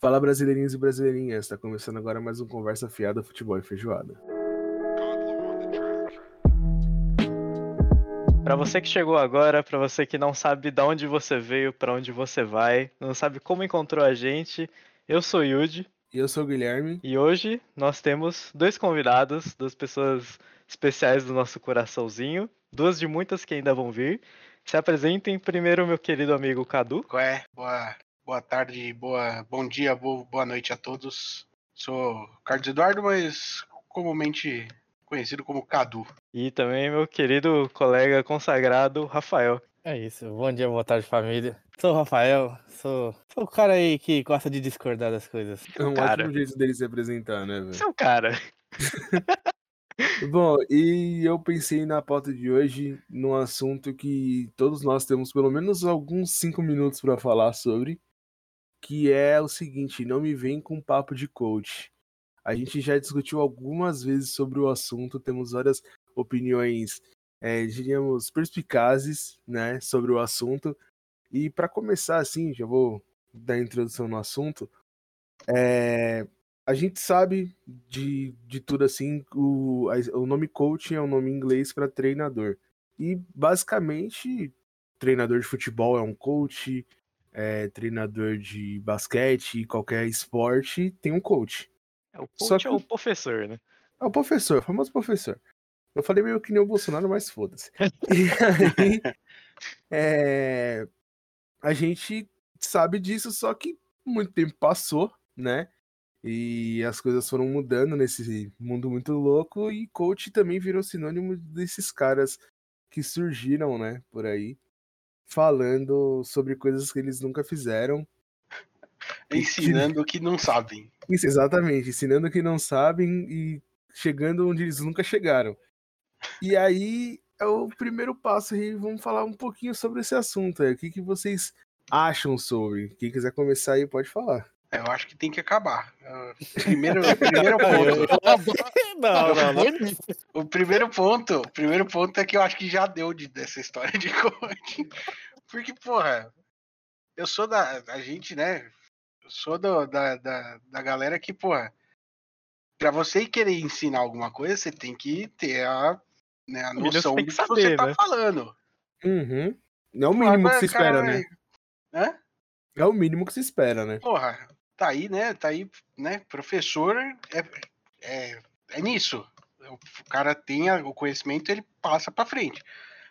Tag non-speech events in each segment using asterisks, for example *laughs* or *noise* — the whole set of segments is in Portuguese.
Fala brasileirinhos e brasileirinhas, está começando agora mais um Conversa Fiada Futebol e Feijoada. Para você que chegou agora, para você que não sabe de onde você veio, para onde você vai, não sabe como encontrou a gente, eu sou Yudi. E eu sou o Guilherme. E hoje nós temos dois convidados, duas pessoas especiais do nosso coraçãozinho, duas de muitas que ainda vão vir. Se apresentem primeiro, meu querido amigo Cadu. Qual é? Boa, boa tarde, boa, bom dia, boa, boa noite a todos. Sou Carlos Eduardo, mas comumente conhecido como Cadu. E também meu querido colega consagrado, Rafael. É isso, bom dia, boa tarde, família. Sou o Rafael, sou, sou o cara aí que gosta de discordar das coisas. É um Cara. ótimo jeito dele se apresentar, né, velho? Você é o cara. *laughs* Bom, e eu pensei na pauta de hoje num assunto que todos nós temos pelo menos alguns cinco minutos para falar sobre, que é o seguinte: não me vem com papo de coach. A gente já discutiu algumas vezes sobre o assunto, temos várias opiniões, eh, diríamos, perspicazes, né, sobre o assunto. E para começar, assim, já vou dar introdução no assunto. É, a gente sabe de, de tudo assim, o, o nome coach é um nome inglês para treinador. E basicamente, treinador de futebol é um coach, é, treinador de basquete, qualquer esporte tem um coach. É o coach que- é o professor, né? É o professor, o famoso professor. Eu falei meio que nem o Bolsonaro, mas foda-se. *laughs* E aí, é, a gente sabe disso, só que muito tempo passou, né? E as coisas foram mudando nesse mundo muito louco, e coach também virou sinônimo desses caras que surgiram, né, por aí, falando sobre coisas que eles nunca fizeram. Ensinando o que não sabem. Isso, exatamente, ensinando o que não sabem e chegando onde eles nunca chegaram. E aí é o primeiro passo aí, vamos falar um pouquinho sobre esse assunto. aí. O que, que vocês acham sobre? Quem quiser começar aí pode falar. Eu acho que tem que acabar. Ah, Primeiro, primeiro *laughs* ponto. não, não, não. O primeiro ponto, o primeiro ponto é que eu acho que já deu de, dessa história de coaching. Porque, porra, eu sou da. A gente, né? Eu sou do- da, da, da galera que, porra, pra você querer ensinar alguma coisa, você tem que ter a, né, a noção do que que saber, você tá né? falando. Uhum. É o mínimo que se espera, né? Hã? É o mínimo que se espera, né? Porra, tá aí, né? Tá aí, né? Professor é, é, é nisso. O cara tem o conhecimento, ele passa pra frente.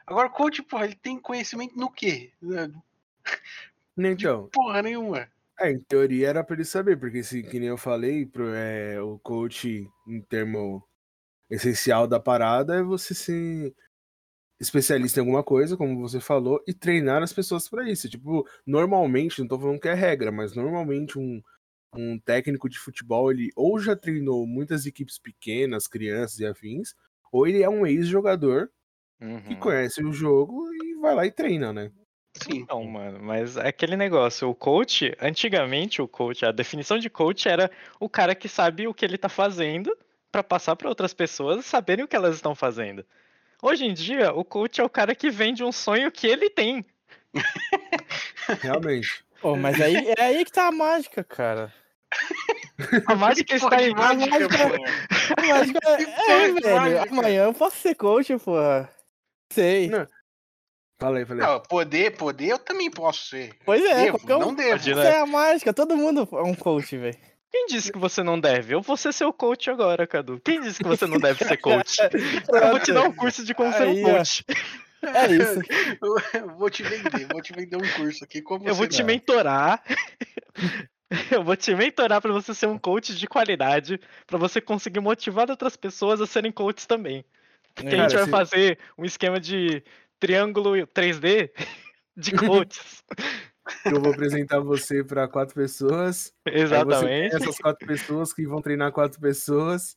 Agora, coach, porra, ele tem conhecimento no quê? Então, Porra nenhuma. é, em teoria era pra ele saber, porque se, que nem eu falei, pro, é, o coach, em termo essencial da parada, é você ser especialista em alguma coisa, como você falou, e treinar as pessoas pra isso. Tipo, normalmente, não tô falando que é regra, mas normalmente um, um técnico de futebol, ele ou já treinou muitas equipes pequenas, crianças e afins, ou ele é um ex-jogador que Uhum. conhece o jogo e vai lá e treina, né? Sim. Então, mano, mas é aquele negócio, o coach, antigamente o coach, a definição de coach era o cara que sabe o que ele tá fazendo pra passar pra outras pessoas saberem o que elas estão fazendo. Hoje em dia, o coach é o cara que vende um sonho que ele tem. Realmente. Pô, mas aí, é aí que tá a mágica, cara. A mágica está em mágica, mágica. mágica é, é, de velho. mágica. Amanhã eu posso ser coach, porra. Sei. Não. Fala aí, falei. Não, poder, poder eu também posso ser. Pois é, Devo, qualquer um- não devo. Essa é a mágica, todo mundo é um coach, velho. Quem disse que você não deve? Eu vou ser seu coach agora, Cadu. Quem disse que você não deve ser coach? *laughs* Eu vou te dar um curso de como ser Aí, um ó. É isso. Eu vou te vender, vou te vender um curso aqui. Como Eu vou te dá. mentorar. *laughs* Eu vou te mentorar pra você ser um coach de qualidade, pra você conseguir motivar outras pessoas a serem coaches também. Porque a Cara, gente vai se- fazer um esquema de triângulo 3D *laughs* de coaches. *laughs* Eu vou apresentar você para quatro pessoas. Exatamente. essas quatro pessoas que vão treinar quatro pessoas.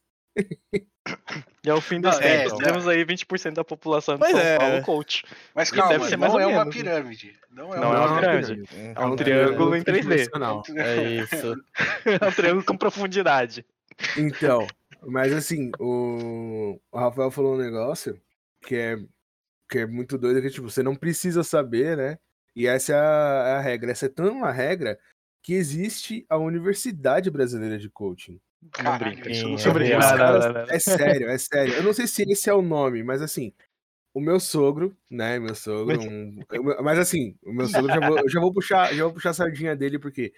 E ao fim dos Não, é, tempos, não. temos aí 20% da população de Pois São é. Paulo coach. Mas calma, deve ser mais não ou é uma menos, né? pirâmide. Não é Não uma é uma pirâmide. pirâmide. É um triângulo em 3D. tridimensional. *laughs* É isso. É um triângulo com profundidade. Então, mas assim, o, o Rafael falou um negócio que é, que é muito doido, que tipo, você não precisa saber, né? E essa é a, é a regra. Essa é tão uma regra que existe a Universidade Brasileira de Coaching. Caralho, brinca. não é Os Não, não. É sério, é sério. Eu não sei se esse é o nome, mas assim, o meu sogro, né, meu sogro, um- mas assim, o meu sogro, já vou, eu já vou puxar, já vou puxar a sardinha dele, porque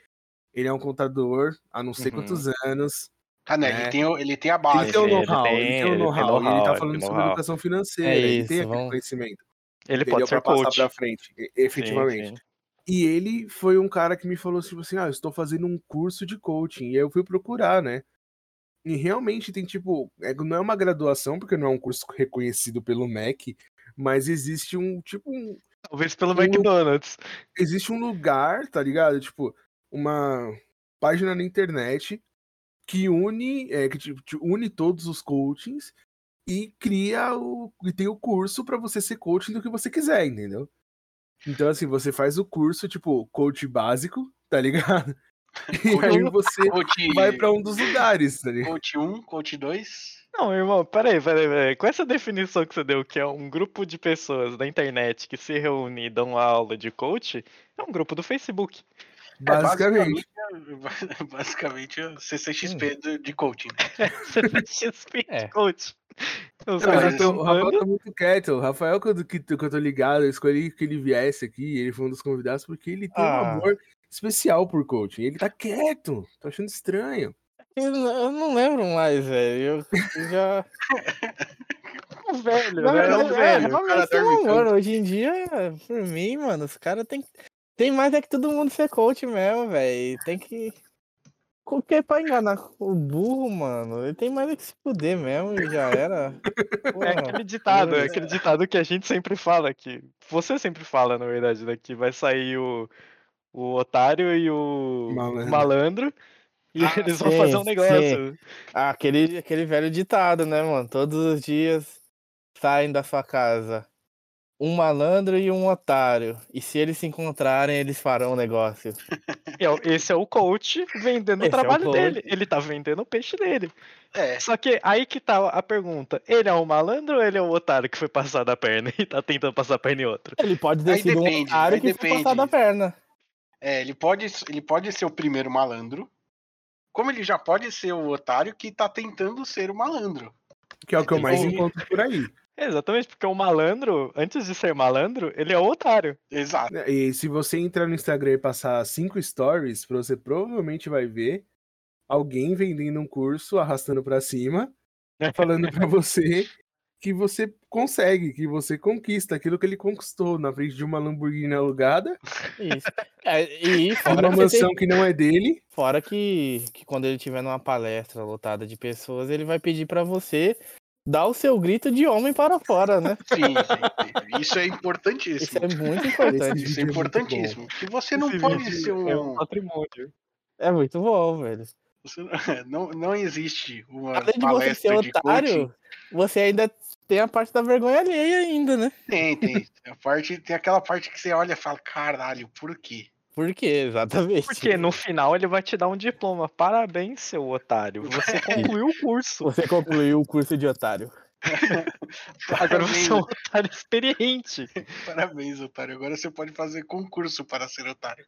ele é um contador há não sei Uhum. quantos anos, Ah, né? É. Ele, tem, o- ele tem a ele base. tem o ele know-how, tem- ele tem ele o tem know-how, e ele tá ele falando tem sobre educação financeira, É ele isso, tem aquele vamos- conhecimento, Ele pode ser pra passar coach. pra frente, efetivamente. Sim, sim. E ele foi um cara que me falou tipo assim: ah, eu estou fazendo um curso de coaching. E aí eu fui procurar, né? E realmente tem tipo, é- não é uma graduação, porque não é um curso reconhecido pelo MEC, mas existe um tipo um, Talvez pelo O- McDonald's. existe um lugar, tá ligado? Tipo, uma página na internet que une, é, que tipo, te une todos os coachings e cria o e tem o curso pra você ser coaching do que você quiser, entendeu? Então assim, você faz o curso tipo coach básico, tá ligado? E aí você Coach, vai pra um dos lugares, tá coach 1, coach 2. Não, irmão, peraí, peraí, peraí. Com essa definição que você deu, que é um grupo de pessoas da internet que se reúne e dão aula de coach, é um grupo do Facebook. Basicamente. Basicamente, basicamente é *laughs* o CCXP do- de coaching. né? XP É. coach. Os Não, caras mas eu tô- tão o Rafael tá muito quieto. O Rafael, quando que, que eu tô ligado, eu escolhi que ele viesse aqui, ele foi um dos convidados, porque ele tem um Ah. amor especial por coaching. Ele tá quieto, tô achando estranho. Eu, não- eu não lembro mais, velho. Eu, já. *laughs* velho, Não? É mas um é, velho. tem um amor. Hoje em dia, por mim, mano, os caras tem, tem mais é que todo mundo ser coach mesmo, velho. Tem que. Porque pra enganar o burro, mano, ele tem mais é que se fuder mesmo e já era. *laughs* É Porra. aquele ditado, é Deus. aquele ditado que a gente sempre fala que você sempre fala, na verdade, que vai sair o, o otário e o Malandro. malandro, e Ah, eles vão sim, fazer um sim. negócio. Ah, aquele, aquele velho ditado, né, mano? Todos os dias saem da sua casa um malandro e um otário. E se eles se encontrarem, eles farão um negócio. É o- Esse é o coach vendendo o Esse é o trabalho coach. dele. Ele tá vendendo o peixe dele. É, Só que aí que tá a pergunta: ele é o malandro ou ele é o otário que foi passar da perna *laughs* e tá tentando passar a perna em outro? Ele pode ter Aí sido depende, um otário que foi depende. passar da perna. É, ele, pode, ele pode ser o primeiro malandro, como ele já pode ser o otário que tá tentando ser o malandro. Que é o que eu mais Tipo- encontro por aí. *laughs* Exatamente, porque o malandro, antes de ser malandro, ele é o otário. Exato. E se você entrar no Instagram e passar cinco stories, você provavelmente vai ver alguém vendendo um curso, arrastando pra cima, *laughs* falando pra você que você consegue, que você conquista aquilo que ele conquistou na frente de uma Lamborghini alugada, Isso. É, e fora, uma que, tem- mansão que não é dele. fora que, que quando ele tiver numa palestra lotada de pessoas, ele vai pedir pra você dar o seu grito de homem para fora, né? Sim, sim, sim. Isso é Isso importantíssimo. é muito importante. Isso é é importantíssimo. Que você não Esse pode ser É um um. patrimônio. É muito bom, velho. você não, não existe uma Além de você palestra ser de otário, coaching. você ainda tem a parte da vergonha alheia ainda, né? Tem, tem. *laughs* A parte, tem aquela parte que você olha e fala, caralho, por quê? Por quê? Exatamente. Porque no final ele vai te dar um diploma. Parabéns, seu otário. Você *laughs* concluiu o curso. Você concluiu o curso de otário. *laughs* Agora você é um otário experiente. parabéns, otário. Agora você pode fazer concurso para ser otário.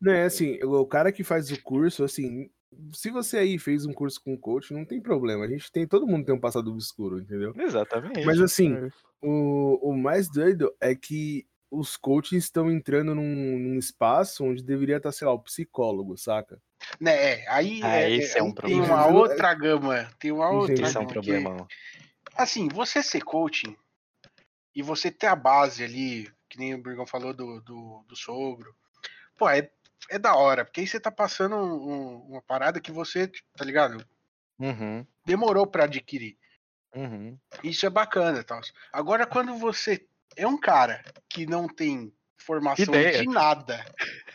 Não é assim, o cara que faz o curso, assim, se você aí fez um curso com coach, não tem problema. A gente tem, todo mundo tem um passado obscuro, entendeu? Exatamente. Mas assim, o, o mais doido é que os coaches estão entrando num, num espaço onde deveria estar, sei lá, o psicólogo, saca? Né, é, aí Ah, é, esse é um tem problema. uma outra gama. Tem uma outra Entendi. Esse é um gama problemão. assim, você ser coaching e você ter a base ali, que nem o Burgão falou do, do, do sogro, pô, é, é da hora, porque aí você tá passando um- um- uma parada que você, tá ligado? Uhum, Demorou pra adquirir. uhum. Isso é bacana, tal. Agora, quando você é um cara que não tem formação Ideia. de nada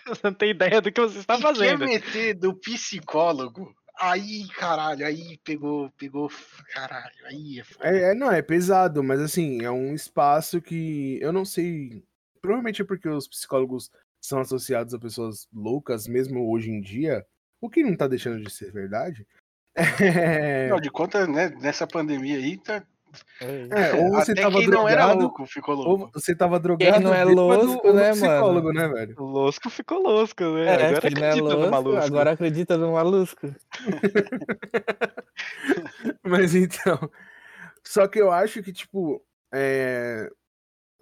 Você *laughs* não tem ideia do que você está e fazendo. quer meter do psicólogo, aí, caralho, aí pegou, pegou, caralho, aí é foda. É, é, não, é pesado, mas assim, é um espaço que eu não sei. Provavelmente é porque os psicólogos são associados a pessoas loucas, mesmo hoje em dia, o que não tá deixando de ser verdade. *laughs* É, Afinal de contas, né, nessa pandemia aí, tá, É, ou você Até tava quem não era drogado, louco ficou ou louco. você tava drogado, não é louco, ou né, psicólogo, mano? né, velho? O Losco ficou losco, né? É, agora não é acredita no louco, maluco. agora acredita no malusco. *laughs* Mas então. Só que eu acho que, tipo, é,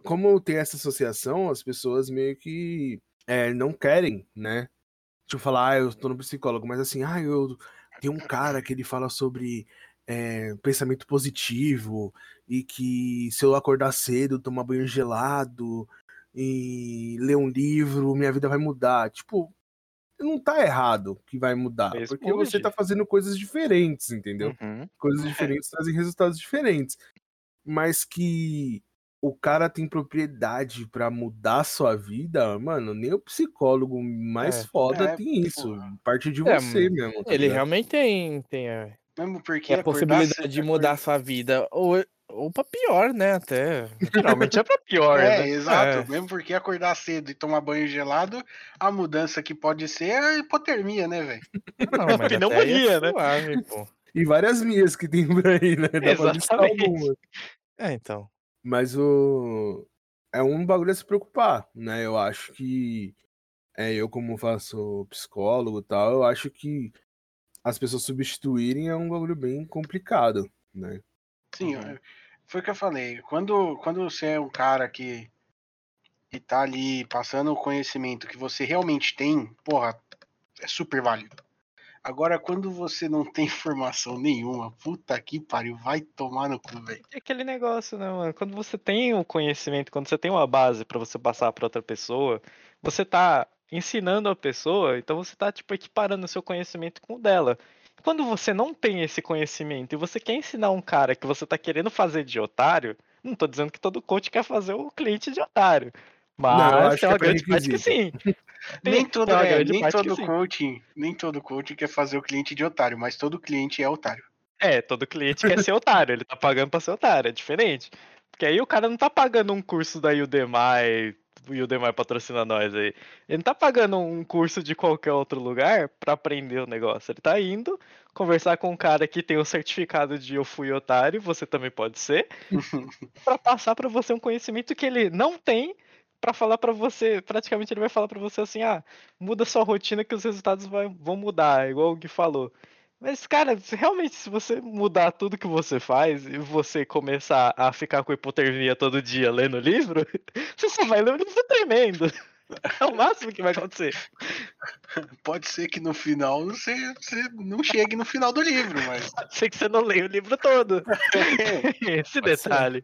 como tem essa associação, as pessoas meio que é, não querem, né? Tipo, falar, ah, eu tô no psicólogo, mas assim, ah, eu tem um cara que ele fala sobre é, pensamento positivo e que se eu acordar cedo, tomar banho gelado e ler um livro, minha vida vai mudar. Tipo, não tá errado que vai mudar, porque você tá fazendo coisas diferentes, entendeu? Uhum. coisas diferentes trazem resultados diferentes. Mas que o cara tem propriedade pra mudar a sua vida, mano, nem o psicólogo mais É. foda É, tem isso. Parte de É, você mano, mesmo. tá Ele ligado? realmente tem, tem a, Mesmo porque tem a possibilidade de mudar a sua vida. Ou, ou pra pior, né? Até. Geralmente é pra pior, É, né? exato. É. Mesmo porque acordar cedo e tomar banho gelado, a mudança que pode ser é a hipotermia, né, velho? Não, mas até aí Pneumonia, é né? suave, pô. E várias minhas que tem por aí, né? Dá pra listar Exatamente. algumas. É, então. Mas o. É um bagulho a se preocupar, né? Eu acho que. É, eu, como faço psicólogo e tal, eu acho que as pessoas substituírem é um bagulho bem complicado, né? Sim, Uhum. foi o que eu falei. Quando, quando você é um cara que, que tá ali passando o conhecimento que você realmente tem, porra, é super válido. Agora, quando você não tem informação nenhuma, puta que pariu, vai tomar no cu, velho. É aquele negócio, né, mano? Quando você tem o conhecimento, quando você tem uma base pra você passar pra outra pessoa, você tá ensinando a pessoa, então você tá, tipo, equiparando o seu conhecimento com o dela. Quando você não tem esse conhecimento e você quer ensinar um cara que você tá querendo fazer de otário, não tô dizendo que todo coach quer fazer o cliente de otário. Mas Não, eu acho tem uma que é grande parte que sim. Tem- nem todo, é, grande nem todo sim. coaching, nem todo coaching quer fazer o cliente de otário, mas todo cliente é otário. É, todo cliente quer ser otário, ele tá pagando pra ser otário, é diferente. Porque aí o cara não tá pagando um curso da Udemy, o Udemy patrocina nós aí. Ele não tá pagando um curso de qualquer outro lugar pra aprender o negócio. Ele tá indo conversar com um cara que tem o certificado de eu fui otário, você também pode ser, *laughs* pra passar pra você um conhecimento que ele não tem, pra falar pra você, praticamente ele vai falar pra você assim, ah, muda sua rotina que os resultados vai- vão mudar, igual o Gui falou. Mas, cara, realmente, se você mudar tudo que você faz e você começar a ficar com hipotermia todo dia lendo livro, *laughs* você só vai ler um livro tremendo. *laughs* É o máximo que vai acontecer. Pode ser que no final você, você não chegue no final do livro, mas. *laughs* Pode ser que você não leia o livro todo. Esse Pode ser.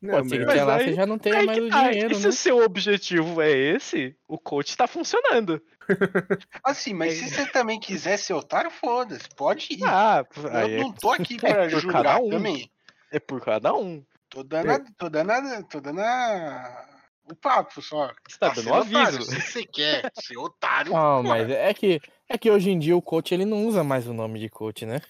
Não, Pode ser que até lá aí- você já não tenha Aí mais o tá, dinheiro, e se né? o seu objetivo é esse, o coach tá funcionando. *laughs* Assim, mas se você também quiser ser otário, foda-se, pode ir. Ah, eu aí é, não tô aqui *laughs* pra por julgar cada um. também. é por cada um. Tô dando, a, tô dando, a, tô dando a- o papo só. Você tá Tá dando um otário. aviso. Se você quer ser otário, Não, porra, mas é que, é que hoje em dia o coach ele não usa mais o nome de coach, né?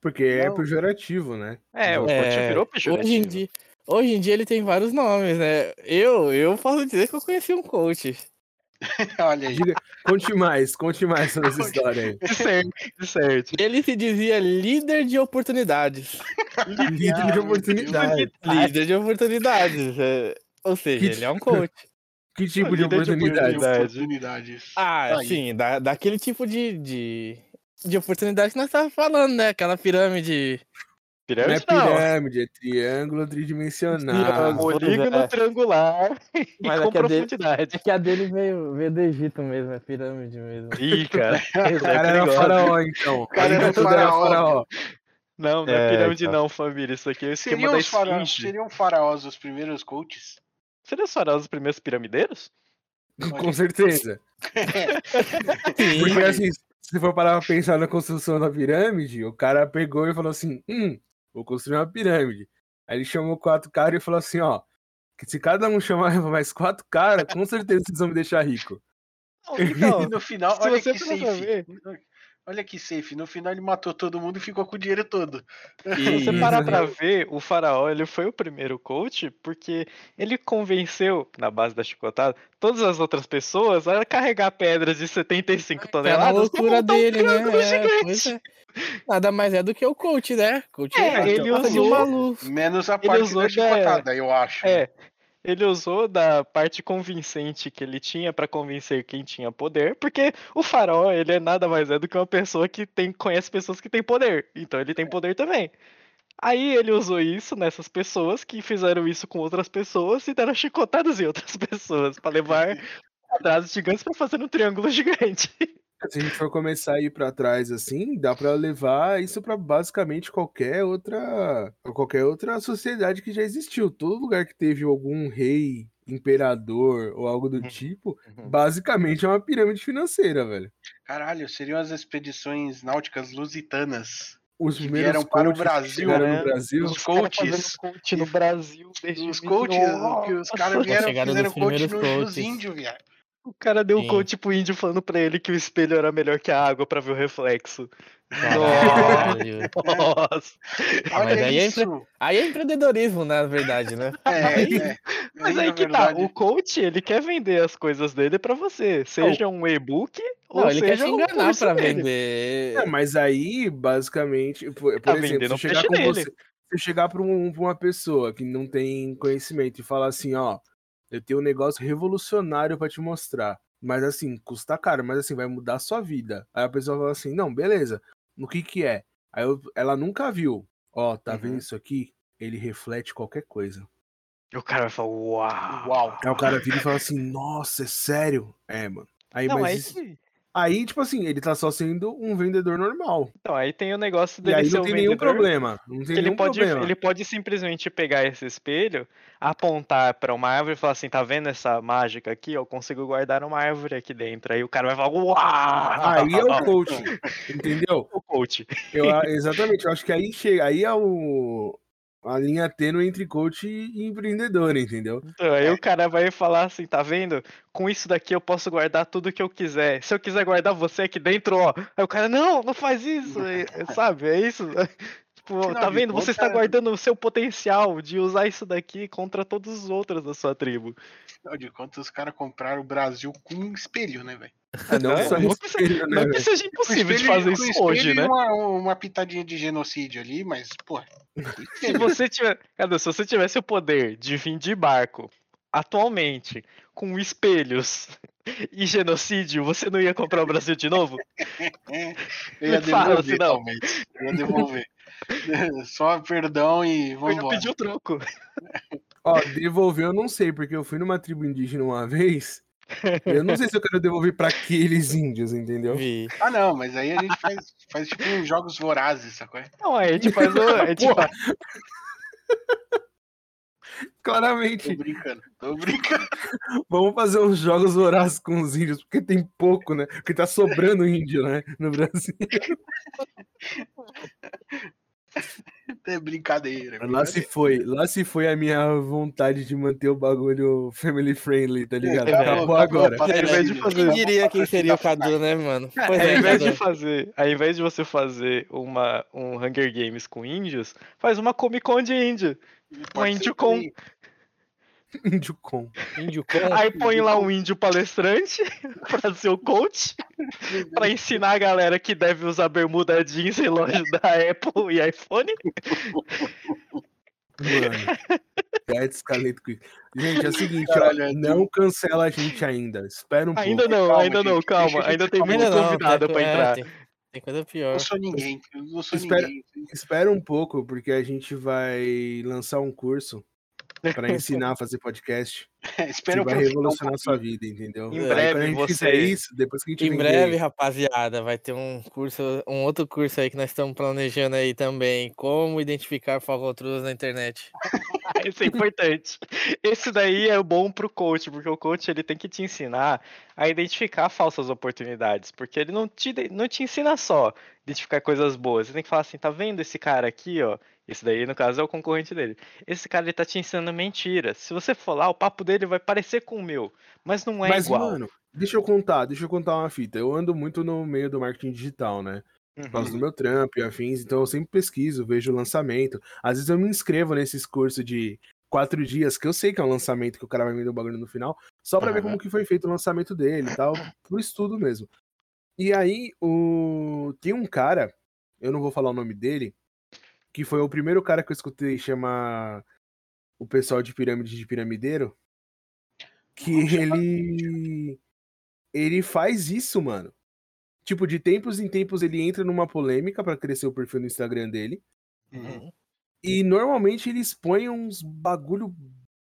Porque é Não. pejorativo, né? É, o É, coach virou hoje em, pejorativo. dia, hoje em dia ele tem vários nomes, né? Eu, eu posso dizer que eu conheci um coach. *laughs* olha aí. Diga, conte mais, conte mais sobre essa *laughs* história aí. De certo, de certo. Ele se dizia líder de oportunidades. Líder de oportunidade. *laughs* líder de oportunidades. é, Ou seja, Que ele é um coach. Que tipo de Líder de oportunidade? oportunidade. oportunidades. Ah, Aí. sim, da, daquele tipo de, de, de oportunidade que nós estávamos falando, né? Aquela pirâmide. Não é Pirâmide não. pirâmide, é triângulo tridimensional. Polígono é. triangular *laughs* Mas com é dele- profundidade. É que a dele veio, veio do Egito mesmo, é pirâmide mesmo. Ih, cara. *laughs* O Essa é cara era faraó, então. cara era faraó. faraó. Não, não é, É, pirâmide então. não, família. Isso aqui é o esquema Seriam, da os fara... esfinge. seriam faraós os primeiros coaches? Seria os faraós os primeiros piramideiros? Com certeza. *laughs* Porque assim, se você for parar pra pensar na construção da pirâmide, o cara pegou e falou assim: hum, vou construir uma pirâmide. Aí ele chamou quatro caras e falou assim: ó, que se cada um chamar *laughs* mais quatro caras, com certeza vocês vão me deixar rico. Então, E *laughs* no final, se olha você que safe. ver- Olha que safe. No final ele matou todo mundo e ficou com o dinheiro todo. *laughs* Se você parar pra ver, o faraó ele foi o primeiro coach porque ele convenceu, na base da chicotada, todas as outras pessoas a carregar pedras de 75 Tá na toneladas pra loucura montar um dele, né? É, é. Nada mais é do que o coach, né? Coach É, é, ele usou-. Menos a Ele parte usou da da- chicotada, eu acho. É. Ele usou da parte convincente que ele tinha pra convencer quem tinha poder, porque o farol, ele é nada mais é do que uma pessoa que tem, conhece pessoas que têm poder. Então ele tem poder também. Aí ele usou isso nessas pessoas que fizeram isso com outras pessoas e deram chicotadas em outras *laughs* pessoas pra levar *laughs* atrasos gigantes pra fazer um triângulo gigante. Se a gente for começar a ir pra trás assim, dá pra levar isso pra basicamente qualquer outra qualquer outra sociedade que já existiu. Todo lugar que teve algum rei, imperador ou algo do Uhum. tipo, basicamente é uma pirâmide financeira, velho. Caralho, seriam as expedições náuticas lusitanas. Os Que primeiros vieram para o Brasil, né? no Brasil, Os Os coaches. coach no Brasil desde Os coaches, que os caras vieram chegaram fizeram coach nos coaches. índios, viado. O cara deu um Sim. coach pro índio falando pra ele que o espelho era melhor que a água pra ver o reflexo. Caralho. *laughs* Nossa. Ah, mas aí é isso. Aí é empreendedorismo, na verdade, né? É, é. Mas na aí que verdade, tá, o coach, ele quer vender as coisas dele pra você, seja um e-book ou Não, ele quer seja te um enganar curso pra dele. vender. É, mas aí, basicamente, por, por Tá exemplo, se chegar com dele. você, se eu chegar pra, um- pra uma pessoa que não tem conhecimento e falar assim, ó, eu tenho um negócio revolucionário pra te mostrar, mas assim, custa caro, mas assim, vai mudar a sua vida. Aí a pessoa fala assim, não, beleza, no que que é? Aí eu- ela nunca viu, ó, tá Uhum. vendo isso aqui? Ele reflete qualquer coisa. E o cara vai falar, uau. Uau. Aí o cara vira e fala assim, nossa, é sério? É, mano. Aí, Não, mas aí, isso- aí, tipo assim, ele tá só sendo um vendedor normal. então, aí tem o negócio E dele aí ser não um tem nenhum vendedor, problema. Não tem ele nenhum pode, problema. ele pode simplesmente pegar esse espelho, apontar pra uma árvore e falar assim, tá vendo essa mágica aqui? Eu consigo guardar uma árvore aqui dentro. Aí o cara vai falar, uau! Aí é o *laughs* coach, entendeu? o coach. Eu, a- exatamente, eu acho que aí chega, aí é o a linha tênue entre coach e empreendedor, entendeu? Então, aí o cara vai falar assim, tá vendo? Com isso daqui eu posso guardar tudo que eu quiser. Se eu quiser guardar você aqui dentro, ó. Aí o cara, não, não faz isso, é- *laughs* é- sabe? É isso. *laughs* Tipo, tá vendo? Você está guardando o seu potencial de usar isso daqui contra todos os outros da sua tribo. Afinal de contas, os caras compraram o Brasil com um espelho, né, velho? Ah, não É, só não que espelho, né, Não que velho? seja impossível de fazer isso hoje, né? Uma, uma pitadinha de genocídio ali, mas, pô. Se você tiver. Se você tivesse o poder de vir de barco atualmente com espelhos *laughs* e genocídio, você não ia comprar o Brasil de novo? *laughs* Eu ia Me fala, devolver, senão. talvez. Eu ia devolver. *laughs* Só perdão e Eu vamos embora. pedir o troco. Ó, devolver eu não sei, porque eu fui numa tribo indígena uma vez. Eu não sei se eu quero devolver pra aqueles índios, entendeu? Vi. Ah, não, mas aí a gente faz, faz tipo uns jogos vorazes, sacou? Não, aí a gente faz o. A gente faz- *laughs* Tô Claramente, brincando, tô brincando. vamos fazer uns jogos vorazes com os índios, porque tem pouco, né? Porque tá sobrando índio, né? No Brasil. *laughs* É brincadeira. Lá se foi, lá se foi a minha vontade de manter o bagulho family friendly, tá ligado? Acabou, Acabou acabou, agora. Ao invés de fazer- Quem diria quem seria o Cadu, né, mano? Pois ao é, invés de fazer, ao invés de você fazer uma, um Hunger Games com índios, faz uma Comic Con de índio. Pode índio com-. *laughs* Índio com. Índio com. Aí põe lá um índio palestrante *laughs* pra ser o coach, pra ensinar a galera que deve usar bermuda jeans e relógio da Apple e iPhone. Mano. Pet Escaleto Quick. Gente, é o seguinte, Caralho, ó, é não cancela a gente ainda. Espera um Ainda pouco. não, Calma, ainda não, gente, calma. deixa a Ainda gente tem muito não, convidado pra é, entrar. Tem, tem coisa pior. Não sou ninguém, eu não sou Espera- ninguém. Espera um pouco, porque a gente vai lançar um curso pra *laughs* ensinar a fazer podcast Espera que um vai revolucionar a sua vida, entendeu? Em Aí breve quando a gente você- isso, depois que a gente Em vender- breve, rapaziada, vai ter um curso, um outro curso aí que nós estamos planejando aí também. Como identificar falcatruas na internet. *laughs* Isso é importante. Esse daí é bom pro coach, porque o coach ele tem que te ensinar a identificar falsas oportunidades, porque ele não te, não te ensina só identificar coisas boas. Você tem que falar assim, tá vendo esse cara aqui, ó? Esse daí, no caso, é o concorrente dele. Esse cara ele tá te ensinando mentira. Se você for lá, o papo dele vai parecer com o meu, mas não é Mas, igual. mano, deixa eu contar, deixa eu contar uma fita. Eu ando muito no meio do marketing digital, né? Por causa Uhum. do meu trampo e afins, então eu sempre pesquiso, vejo o lançamento. Às vezes eu me inscrevo nesses cursos de quatro dias, que eu sei que é um lançamento, que o cara vai vender o bagulho no final, só pra ver Aham. como que foi feito o lançamento dele e tal, por estudo mesmo. E aí, o... tem um cara eu não vou falar o nome dele, que foi o primeiro cara que eu escutei chamar o pessoal de pirâmide de piramideiro, que ele ele faz isso, mano. Tipo, de tempos em tempos ele entra numa polêmica pra crescer o perfil no Instagram dele. Uhum. E normalmente ele expõe uns bagulho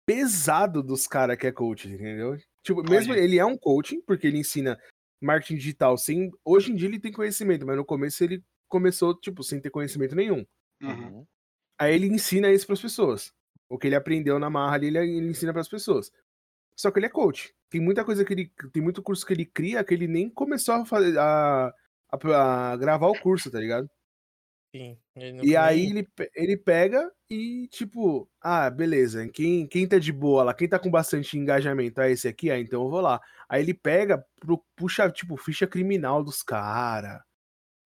pesado dos caras que é coach, entendeu? Tipo, mesmo Olha. ele é um coaching, porque ele ensina marketing digital sem. Hoje em dia ele tem conhecimento, mas no começo ele começou, tipo, sem ter conhecimento nenhum. Uhum. Aí ele ensina isso pras pessoas. O que ele aprendeu na marra ali, ele, ele ensina pras pessoas. Só que ele é coach. Tem muita coisa que ele. Tem muito curso que ele cria que ele nem começou a, fazer, a, a- a gravar o curso, tá ligado? Sim. ele não E aí ele, ele pega e, tipo, ah, beleza, quem, quem tá de boa lá, quem tá com bastante engajamento, ah, esse aqui, ah, então eu vou lá. Aí ele pega, pro- puxa, tipo, ficha criminal dos caras,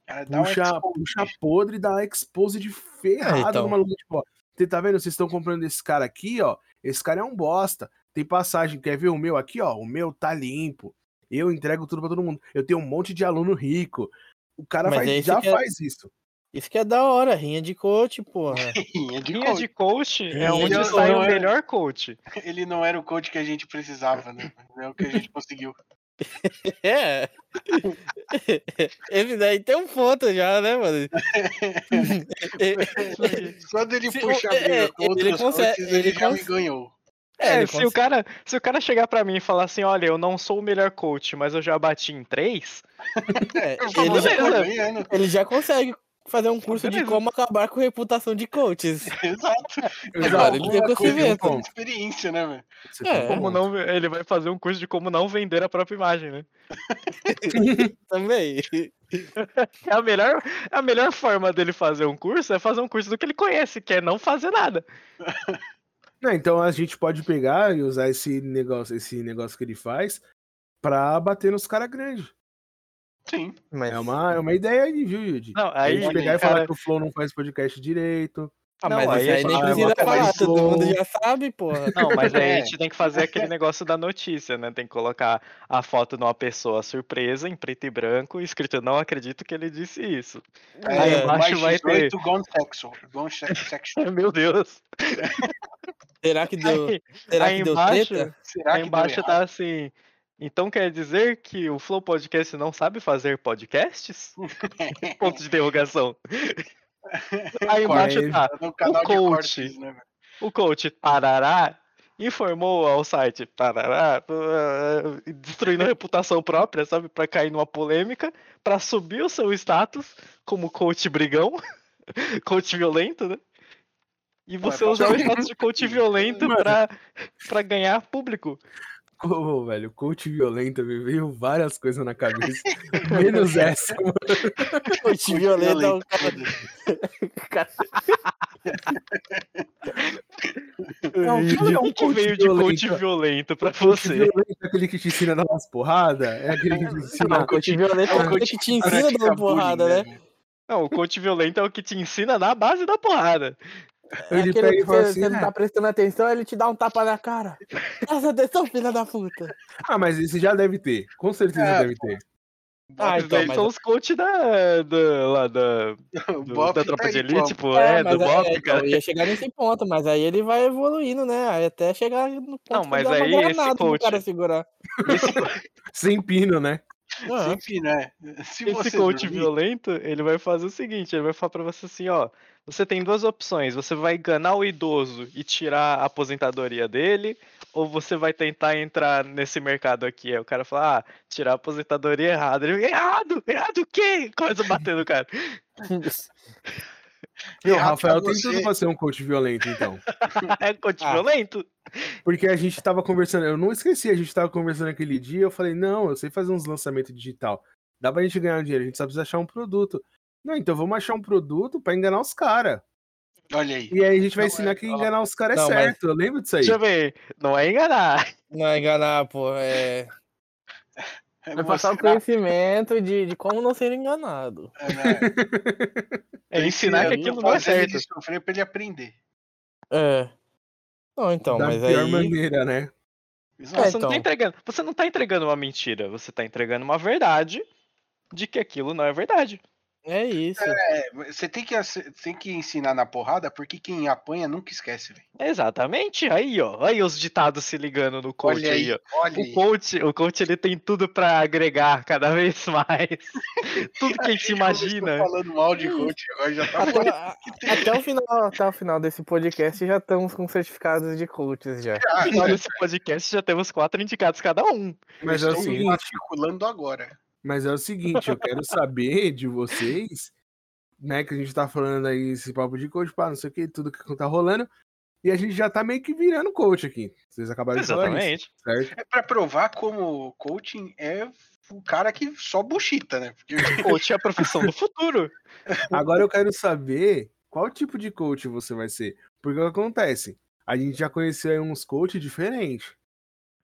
Cara, dá puxa, puxa podre e dá expose de ferrado então. no maluco, tipo, ó, você tá vendo, vocês estão comprando esse cara aqui, ó, esse cara é um bosta, tem passagem, quer ver o meu aqui, ó, o meu tá limpo, eu entrego tudo pra todo mundo, eu tenho um monte de aluno rico, o cara faz- é isso já é- faz isso. Isso que é da hora, rinha de coach, porra. *laughs* Rinha de Linha coach. de coach é Rinha onde de sai o melhor coach. Ele não era o coach que a gente precisava, né? Não é o que a gente conseguiu. *laughs* É. Esse daí tem um ponto já, né, mano? *laughs* Quando ele Se- puxa a é, briga com ele consegue- coaches, ele, ele já me ganhou. É, ele se, o cara, se o cara chegar pra mim e falar assim, olha, eu não sou o melhor coach, mas eu já bati em três, é, *laughs* ele, já, ganhando. ele já consegue fazer um curso de como acabar com reputação de coaches. *laughs* Exato. Exato. ele tem conhecimento. experiência, né, velho? É. bom. como não, ele vai fazer um curso de como não vender a própria imagem, né? *laughs* Também. *laughs* É a melhor, a melhor forma dele fazer um curso é fazer um curso do que ele conhece, que é não fazer nada. Não, então a gente pode pegar e usar esse negócio, esse negócio que ele faz pra bater nos caras grandes. Sim. Mas, É uma, é uma ideia aí, viu, Yudi? Não, a aí, gente pegar e cara, falar que o Flow não faz podcast direito. ah, não, mas aí a aí nem gente precisa bota falar, todo mundo já sabe, porra. *laughs* Não, mas aí a É. gente tem que fazer aquele negócio da notícia, né? Tem que colocar a foto de uma pessoa surpresa, em preto e branco, escrito não acredito que ele disse isso. Aí É, embaixo mais vai ter. 18 Gone Sexual. Gone sex- *laughs* Sexual. Meu Deus. *laughs* Será que deu, Aí, será aí que deu embaixo, treta? Será aí que embaixo deu tá assim. Então quer dizer que o Flow Podcast não sabe fazer podcasts? *laughs* Ponto de interrogação. *laughs* Aí embaixo tá. No canal de coach. cortes, né? O coach Parará informou ao site Parará, destruindo a reputação própria, sabe? Pra cair numa polêmica, pra subir o seu status como coach brigão, *laughs* coach violento, né? E você usar o status de coach violento pra ganhar público. Ô, velho, coach violento, me veio várias coisas na cabeça. *laughs* menos essa, mano. *laughs* Coach violento é o cara. Não, O que é um que coach veio de coach violento? pra Coach você? violento é aquele que te ensina a dar umas porradas? É aquele que te ensina. Não, coach violento é o cara que te ensina Pratica dando porrada, né? velho? Não, o coach violento é o que te ensina na base da porrada. É Ele pega e fala você, assim, você não "Ah, tá prestando atenção, ele te dá um tapa na cara. *laughs* Presta atenção, filha da puta. Ah, mas esse já deve ter. Com certeza É, deve ter. Ah, então, mas- são os coach da, da, lá da, *laughs* O do- Bop da tá tropa de aí, elite, pô. pô, é, mas do é, Bop, então, cara. eu ia chegar nesse ponto, mas aí ele vai evoluindo, né? Aí até chegar no ponto Não, que mas aí esse coach- cara segurar. Esse, *laughs* Sem pino, né? Enfim, né? Se esse você coach dormir, violento, ele vai fazer o seguinte, ele vai falar pra você assim, ó, você tem duas opções, você vai enganar o idoso e tirar a aposentadoria dele, ou você vai tentar entrar nesse mercado aqui. Aí o cara fala, ah, tirar a aposentadoria é errado. Ele, errado? Errado o quê? Começa a bater no cara. E o errado Rafael tem tudo pra ser um coach violento, então. *laughs* É coach Ah. violento. Porque a gente tava conversando, eu não esqueci, a gente tava conversando aquele dia, eu falei, não, eu sei fazer uns lançamentos digital. Dá pra gente ganhar um dinheiro, a gente só precisa achar um produto. Não, então vamos achar um produto pra enganar os caras. Olha aí. E aí a gente vai Não, ensinar é- que enganar os caras é Não, mas- certo. Eu lembro disso aí. Deixa eu ver, não é enganar. Não é enganar, pô. É, *laughs* É é passar o conhecimento de, de como não ser enganado. é, né? *laughs* É ensinar que aquilo não é certo. sofrer pra ele aprender. É. Não, então, da mas pior aí. maneira, né? Exato. Você, não então. tá entregando, você não tá entregando uma mentira, você tá entregando uma verdade de que aquilo não é verdade. É isso. É, você tem que, tem que ensinar na porrada, porque quem apanha nunca esquece, velho. Exatamente, aí ó, aí os ditados se ligando no coach Olha aí, aí, ó. olha O aí. coach, o coach ele tem tudo pra agregar cada *laughs* vez mais. *laughs* tudo que a gente imagina. falando mal de coach, agora já tá Até, até o final, até o final desse podcast já estamos com certificados de coaches já. No final desse podcast já temos quatro indicados cada um. Mas é o Estou me seguinte, matriculando agora. Mas é o seguinte, eu quero saber de vocês, né, que a gente tá falando aí esse papo de coach, pá, não sei o que, tudo que tá rolando, e a gente já tá meio que virando coach aqui. Vocês acabaram de falar isso, Exatamente. certo? É pra provar como coaching é o cara que só buchita, né? Porque *laughs* Coach é a profissão do futuro. Agora eu quero saber qual tipo de coach você vai ser. Porque o que acontece? A gente já conheceu aí uns coaches diferentes.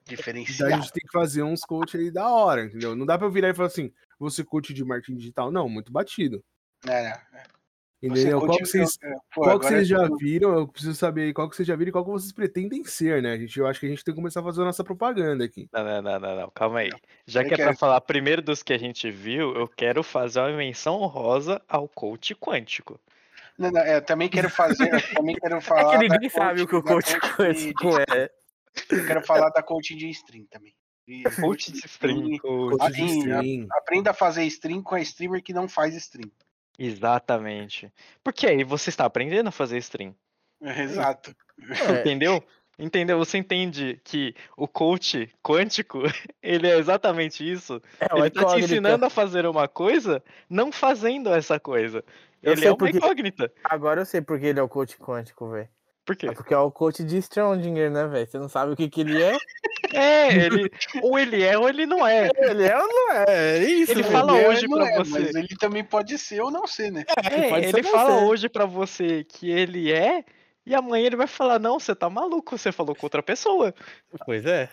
Daí a gente tem que fazer uns coach aí da hora, entendeu? Não dá pra eu virar e falar assim, você coach de marketing digital. Não, muito batido. É, é. Entendeu? Qual coach- que vocês, é, pô, qual que vocês já viram? Eu preciso saber aí qual que vocês já viram e qual que vocês pretendem ser, né? A gente, eu acho que a gente tem que começar a fazer a nossa propaganda aqui. Não, não, não, não, não, calma aí. Já Eu que é pra falar primeiro dos que a gente viu, eu quero fazer uma menção honrosa ao coach quântico. Não, não, é, eu também quero fazer, eu também quero *laughs* É falar. que da ninguém sabe o que o coach quântico é. Eu quero falar da coaching de stream também. *laughs* Coach de stream. coach- de stream. Aprenda a fazer stream com a streamer que não faz stream. Exatamente. Porque aí você está aprendendo a fazer stream. Exato. É, *laughs* Entendeu? Entendeu? Você entende que o coach quântico, *laughs* ele é exatamente isso. é Ele tá te ensinando a fazer uma coisa, não fazendo essa coisa. Eu Ele é uma porque- incógnita. Agora eu sei porque ele é o coach quântico, velho. Por quê? É porque é o coach de Strondinger, né, velho? Você não sabe o que, que ele é? *laughs* É, ele. ou ele é ou ele não é. Ele é ou não é? É isso, Ele velho. fala Ele é, hoje não pra é, você. Mas ele também pode ser ou não ser, né? É, pode ser ele fala você. hoje pra você que ele é, e amanhã ele vai falar: não, você tá maluco, você falou com outra pessoa. Pois é.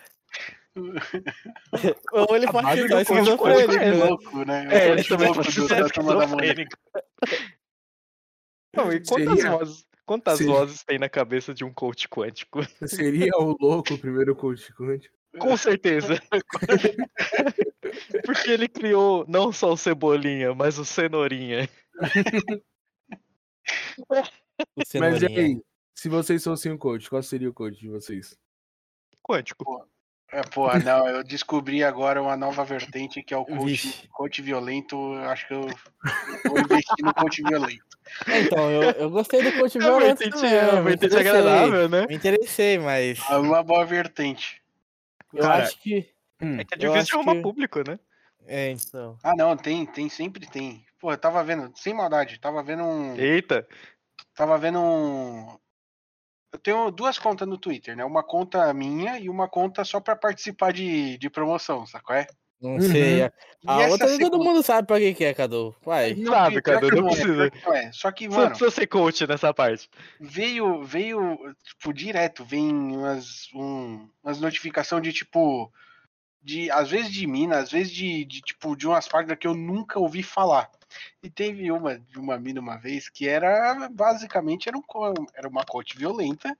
*laughs* ou ele pode ser esquizofrênico, é né? louco, né? É, ele também pode ser esquizofrênico. Não, e quantas vozes, quantas seria- vozes tem na cabeça de um coach quântico? *laughs* Seria o louco o primeiro coach quântico. Com certeza. *laughs* Porque ele criou não só o Cebolinha, mas o Cenourinha. O Mas e cenourinha. aí, se vocês fossem o coach, qual seria o coach de vocês? Quântico. É, porra, não, eu descobri agora uma nova vertente que é o coach, coach violento. Acho que eu vou investir no coach violento. Então, eu, eu gostei do coach É violento vertente, também, é uma eu me vertente interessei. agradável, né? Me interessei, mas É uma boa vertente. eu Cara, acho que... Hum, É que é difícil arrumar que- público, né? É, então... Ah, não, tem, tem, sempre tem. Pô, eu tava vendo, sem maldade, tava vendo um. Eita. Tava vendo um. Eu tenho duas contas no Twitter, né? Uma conta minha e uma conta só pra participar de, de promoção, sacou? É? Não Uhum. sei. A, E a essa outra todo segunda- mundo sabe pra que que é, Cadu. Vai. Não, Sabe, Cadu, que não não é, precisa. é. Só que, Você mano, precisa ser coach nessa parte. veio, veio, tipo, direto, vem umas, um, umas notificações de, tipo, de, às vezes de mina, às vezes de, de, tipo, de umas páginas que eu nunca ouvi falar. E teve uma de uma mina uma vez que era, basicamente, era, um, era uma coach violenta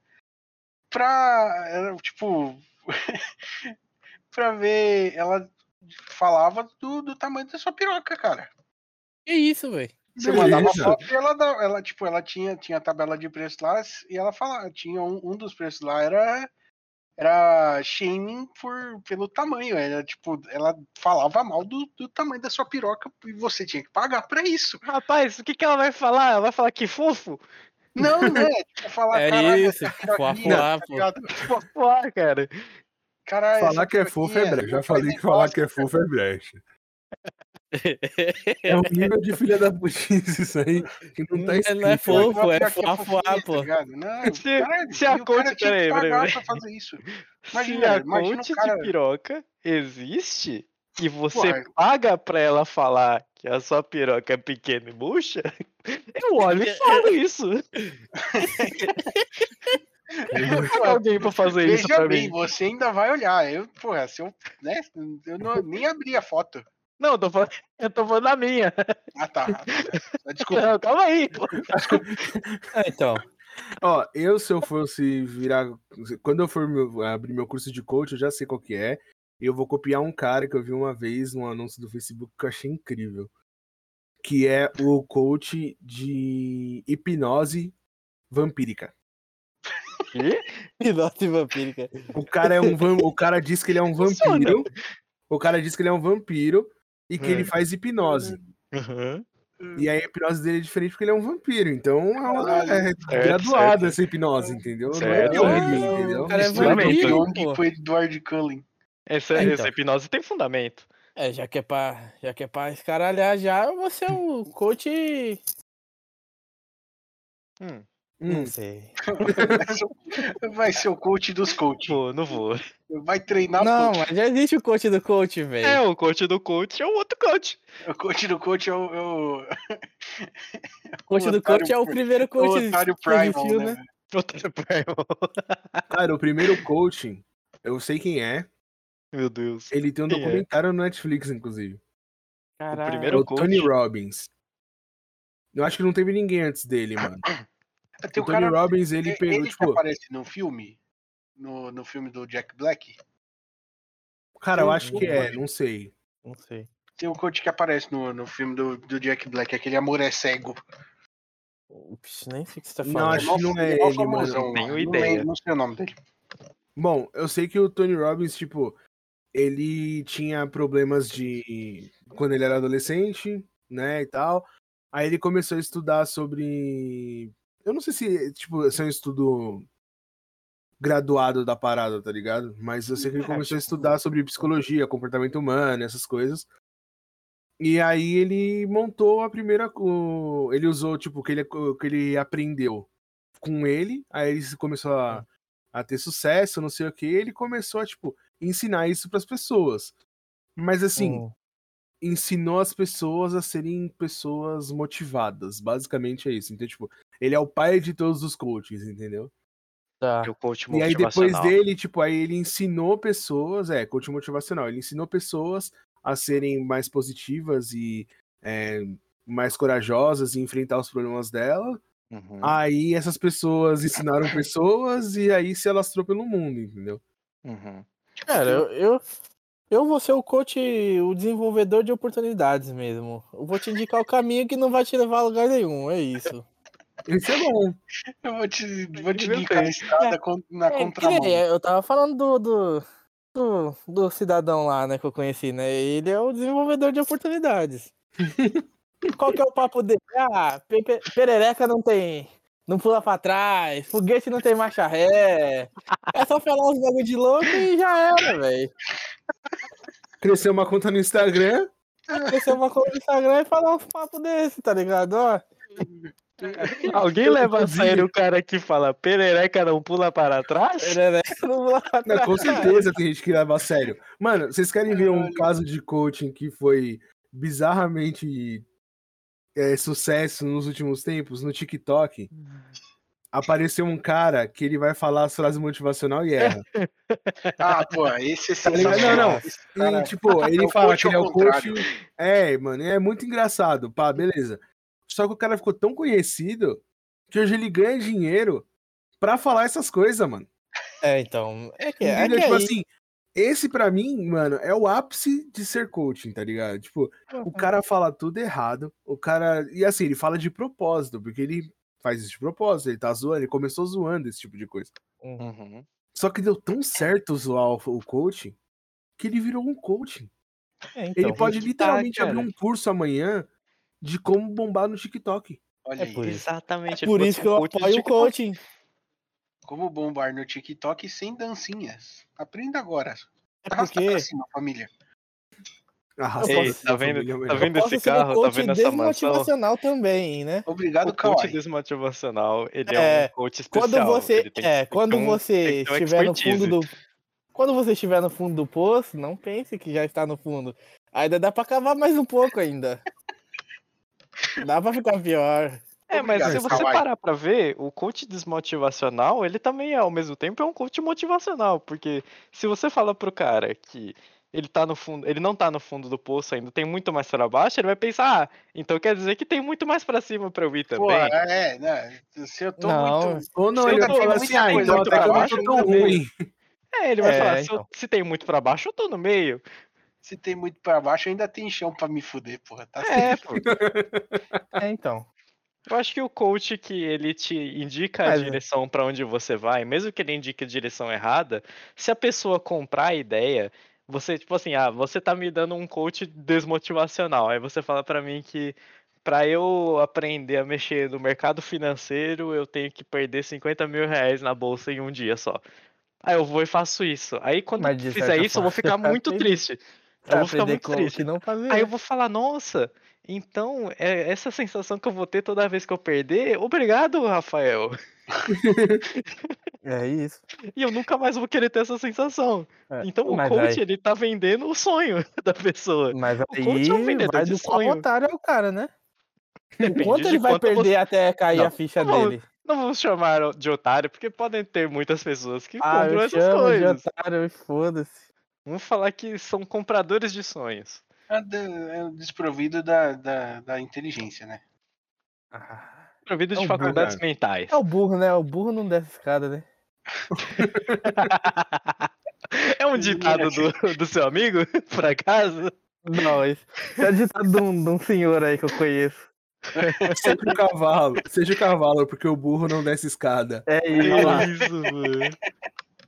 pra, era, tipo, *laughs* pra ver, ela falava do, do tamanho da sua piroca, cara. Que isso, velho? Você mandava foto e ela, ela, tipo, ela tinha, tinha a tabela de preço lá e ela falava, tinha um, um dos preços lá era era shaming por, pelo tamanho, era tipo, ela falava mal do, do tamanho da sua piroca e você tinha que pagar pra isso. Rapaz, o que, que ela vai falar? Ela vai falar que fofo? Não, né? *laughs* Tipo, falar, É caralho, isso, essa piroquinha, fuá, fuá, pô. ligado? Fofo, ah, cara. Caralho, Falar que é fofo é brecha. Já falei que falar negócio, que é fofo é brecha. É um *laughs* nível de filha da putice isso aí que não tá Não é escrito. Uma fofo, é fuá, fofinha, pô. tá? Não, Se- cara, se a e tinha peraí, peraí, fazer isso. Se Imagina, a imagina coach o cara... de piroca existe e você Porra. paga pra ela falar que a sua piroca é pequena e murcha, *laughs* eu olho e falo *laughs* isso. Paga alguém pra fazer isso Veja pra bem, mim. você ainda vai olhar. Eu, porra, se eu, né, eu não, nem abri a foto. Não, eu tô falando, eu tô falando da minha. Ah, tá. *laughs* Desculpa. Não, calma aí. pô. Ah, então. Ó, eu se eu fosse virar. Quando eu for meu- abrir meu curso de coach, eu já sei qual que é. Eu vou copiar um cara que eu vi uma vez num anúncio do Facebook que eu achei incrível. que é o coach de hipnose vampírica. Hipnose vampírica. O cara é um o cara diz que ele é um vampiro. O cara diz que ele é um vampiro e que É. ele faz hipnose. Uhum. E aí a hipnose dele é diferente porque ele é um vampiro. Então é, uma, Caralho. é Certo, graduada certo. essa hipnose, entendeu? Não é Certo. teoria, Ah, entendeu? o cara é é vampiro, Edward Cullen. Essa, É, então. essa hipnose tem fundamento. É, já que é pra, já que é pra escaralhar já, vou ser o coach. Hum, Hum, Não sei. Vai ser o- Vai ser o coach dos coaches. vou, não vou. Vai treinar Não, coach. mas já existe o coach do coach, velho. É, o coach do coach é o outro coach. O coach do coach é o. é o- o *laughs* coach o do otário coach é o pri- primeiro o coach otário que Primal, existiu, né? né? *laughs* Outra Primal. Cara, o primeiro coaching, eu sei quem é. Meu Deus. Ele tem um Quem é? documentário no Netflix, inclusive. Caralho. É primeiro o Tony coach? Robbins. Eu acho que não teve ninguém antes dele, mano. *coughs* Tem O um Tony cara. Robbins, ele ele pegou, que tipo, aparece no filme. No, no filme do Jack Black. cara, eu eu acho não que é, não sei. Não sei. Tem um coach que aparece no, no filme do, do Jack Black, aquele amor é cego. Ups, nem sei o que você tá Não, falando. acho que não é Ele ele, mano. famosão, Tenho não ideia. lembro- Não sei o nome dele. Bom, eu sei que o Tony Robbins, tipo, ele tinha problemas de. quando ele era adolescente, né, e tal. Aí ele começou a estudar sobre. Eu não sei se, tipo, se é um estudo graduado da parada, tá ligado? Mas eu sei que ele começou a estudar sobre psicologia, comportamento humano, essas coisas. E aí ele montou a primeira. Ele usou, tipo, o que ele, o que ele aprendeu com ele. Aí ele começou a, a ter sucesso, não sei o que. Ele começou a, tipo, ensinar isso pras pessoas. Mas assim, Hum, ensinou as pessoas a serem pessoas motivadas. Basicamente é isso. Então, tipo, ele é o pai de todos os coaches, entendeu? tá. É o coach E aí depois dele, tipo, aí ele ensinou pessoas, é, coach motivacional, ele ensinou pessoas a serem mais positivas e é, mais corajosas em enfrentar os problemas dela. Uhum, Aí essas pessoas ensinaram pessoas e aí se alastrou pelo mundo, entendeu? uhum. Cara, eu, eu, eu vou ser o coach, o desenvolvedor de oportunidades mesmo. Eu vou te indicar o caminho que não vai te levar a lugar nenhum, é isso. Isso é bom. Eu vou te, vou te indicar a estrada na É, contramão. eu tava falando do, do, do, do cidadão lá, né, que eu conheci, né? Ele é o desenvolvedor de oportunidades. *laughs* Qual que é o papo dele? Ah, pe- pe- perereca não tem. Não pula pra trás, foguete não tem marcha ré. É só falar uns bagulho de louco e já era, velho. Cresceu uma conta no Instagram. Crescer uma coisa no Instagram e falar uns papos desse, tá ligado? Ó, Alguém leva a sério o cara que fala perereca não pula para trás? perereca *laughs* não pula pra Não, trás. com certeza tem gente que leva a sério. Mano, vocês querem ver um caso de coaching que foi bizarramente é, sucesso nos últimos tempos? No TikTok, apareceu um cara que ele vai falar as frases motivacional e erra. *laughs* Ah, pô, esse é Tá. Não, não. E, tipo, *laughs* ele é fala que ele é o coach. É, mano, é muito engraçado. Pá, beleza. Só que o cara ficou tão conhecido que hoje ele ganha dinheiro pra falar essas coisas, mano. É, então. É que, é Entendeu? que tipo aí- assim, esse pra mim, mano, é o ápice de ser coaching, tá ligado? Tipo, o cara fala tudo errado. O cara. E assim, ele fala de propósito, porque ele faz isso de propósito, ele tá zoando, ele começou zoando esse tipo de coisa. Uhum. Só que deu tão certo zoar o, o coaching que ele virou um coaching. é, então. ele pode que tá, literalmente abrir um curso amanhã de como bombar no TikTok. Olha É por. Exatamente. É por pode isso que eu apoio o TikTok. coaching. Como bombar no TikTok sem dancinhas. Aprenda agora. É Arrasta porque pra cima, família. Arrasta Ei, tá vendo- família, tá vendo esse um carro? Tá coach vendo essa mansão? desmotivacional também, né? Obrigado, O coach desmotivacional, ele É, é, um coach especial. Quando você, tem é, quando um- você uma estiver no fundo expertise. do quando você estiver no fundo do poço, não pense que já está no fundo. Ainda dá pra cavar mais um pouco ainda. Dá pra ficar pior. É, mas se você Kawai. parar pra ver, o coach desmotivacional, ele também, ao mesmo tempo, é um coach motivacional. Porque se você fala pro cara que ele tá no fundo, ele não tá no fundo do poço ainda, tem muito mais pra baixo, ele vai pensar, ah, então quer dizer que tem muito mais pra cima pra eu ir Pô, também. é, né? Se eu tô Não, muito. Ou não, Se ele eu vai tô falar assim, ah, então pra eu baixo, tô tão eu também. ruim. É, ele vai É, falar, se, eu- então. se tem muito pra baixo, eu tô no meio. Se tem muito pra baixo, ainda tem chão pra me fuder, porra. Tá É, pô. *laughs* É, então. Eu acho que o coach que ele te indica a é. direção pra onde você vai, mesmo que ele indique a direção errada, se a pessoa comprar a ideia, você, tipo assim, ah, você tá me dando um coach desmotivacional. Aí você fala pra mim que pra eu aprender a mexer no mercado financeiro, eu tenho que perder 50 mil reais na bolsa em um dia só. Aí eu vou e faço isso. Aí quando Mas eu fizer isso, eu vou *laughs* ficar muito triste. Eu vou ficar muito triste. Aí eu vou falar, nossa, então é essa sensação que eu vou ter toda vez que eu perder, obrigado, Rafael. É isso. *laughs* E eu nunca mais vou querer ter essa sensação. É, Então o coach, aí- ele tá vendendo o sonho *laughs* da pessoa. Mas O coach é um aí vendedor vai de do sonho. otário é o cara, né? Depende Quanto ele vai quanto perder você- até cair Não, a ficha não, dele? Não vamos chamar de otário, porque podem ter muitas pessoas que Ah, compram essas chamo de coisas. otário foda-se. Vamos falar que são compradores de sonhos. É de- é desprovido da, da, da inteligência, né? Ah, Provido É de um burro, faculdades cara. mentais. É o burro, né? O burro não desce escada, né? *laughs* É um ditado do, do seu amigo, *laughs* por acaso? Não, esse é ditado de um, de um senhor aí que eu conheço. Seja o cavalo, seja o cavalo, porque o burro não desce escada. É isso. isso, mano.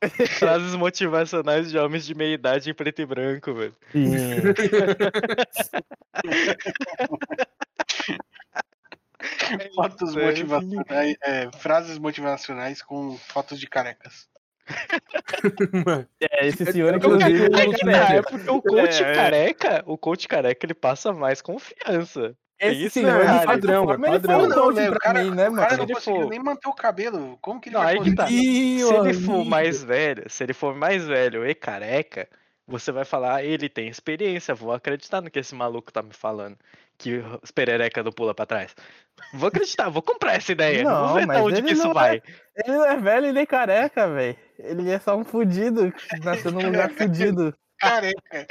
*laughs* Frases motivacionais de homens de meia idade em preto e branco, velho. *laughs* Fotos é, motivacionais, é, frases motivacionais com fotos de carecas. *laughs* É, esse senhor, inclusive. quero- É eu que tá, sei. é porque o coach É, é. careca, o coach careca, ele passa mais confiança. Esse Isso, senhor, né? É padrão, forma, é ele padrão. foi um Não, né, o pra cara- mim, né, O cara não conseguiu for- nem manter o cabelo. Como que ele Não, vai aí que tá. Se ele for mais velho, se ele for mais velho e careca, você vai falar, "Ah, ele tem experiência, vou acreditar no que esse maluco tá me falando. Que os perereca não pula pra trás. Vou acreditar, vou comprar essa ideia. Não, vou ver mas onde ele que isso não é- vai. Ele não é velho e nem careca, velho. Ele é só um fudido que nasceu num lugar fudido. Careca.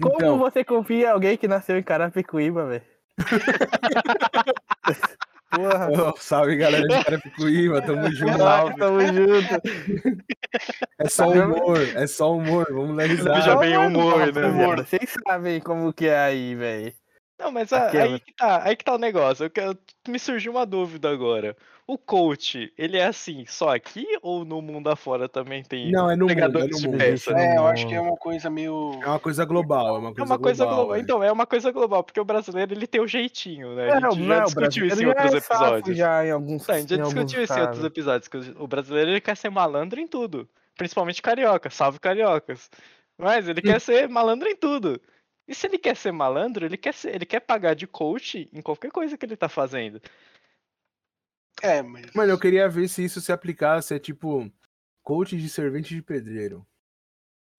Como Então. você confia em alguém que nasceu em Carapicuíba, velho? *laughs* Porra. Ô, salve galera de Carapicuíba, tamo junto. Salve, tamo junto. É só humor, é só humor, vamos dar risada. Já vem humor, né, rapaziada, Vocês sabem como que é aí, velho. Não, mas a- Aquela. aí que tá, aí que tá o negócio. Eu quero- me surgiu uma dúvida agora. O coach, ele é assim só aqui ou no mundo afora também tem Não, é no mundo, é pegadores no de mundo. peça? É, eu Não. acho que é uma coisa meio. É uma coisa global, é uma É coisa uma coisa global. global. é. Então, é uma coisa global, porque o brasileiro ele tem o jeitinho, né? É, A gente não, já o discutiu isso em outros é episódios. Já em alguns, Não, a gente já discutiu isso em outros episódios, que o o brasileiro ele quer ser malandro em tudo. Principalmente carioca, salve cariocas. Mas ele quer ser malandro em tudo. E se ele quer ser malandro, ele quer, ser, ele quer pagar de coach em qualquer coisa que ele tá fazendo. É, mas. Mano, eu queria ver se isso se aplicasse, é tipo, coach de servente de pedreiro.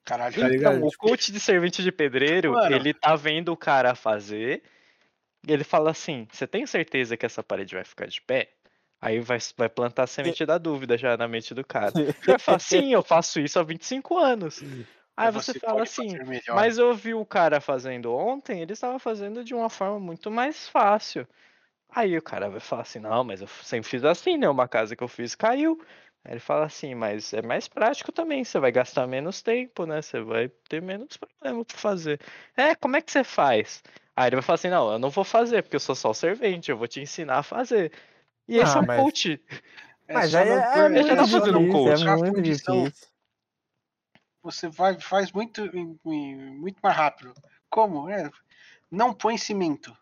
Caralho, Tá ligado? Então, o coach de servente de pedreiro, Mano. ele tá vendo o cara fazer, e ele fala assim: Você tem certeza que essa parede vai ficar de pé? Aí vai, vai plantar a semente da dúvida já na mente do cara. *laughs* Ele vai falar: Sim, eu faço isso há 25 anos. Aí você fala pode assim. Mas eu vi o cara fazendo ontem, ele estava fazendo de uma forma muito mais fácil. Aí o cara vai falar assim: Não, mas eu sempre fiz assim, né? Uma casa que eu fiz caiu. Aí ele fala assim, mas é mais prático também, você vai gastar menos tempo, né? Você vai ter menos problema pra fazer. É, como é que você faz? Aí ele vai falar assim, não, eu não vou fazer, porque eu sou só o servente, eu vou te ensinar a fazer. E esse Ah, é o mas- coach. É Mas não é, pôr- é ele já muito tá fazendo um difícil, coach. é muito fundição. difícil. Você vai, faz muito, muito mais rápido. Como? É, não põe cimento.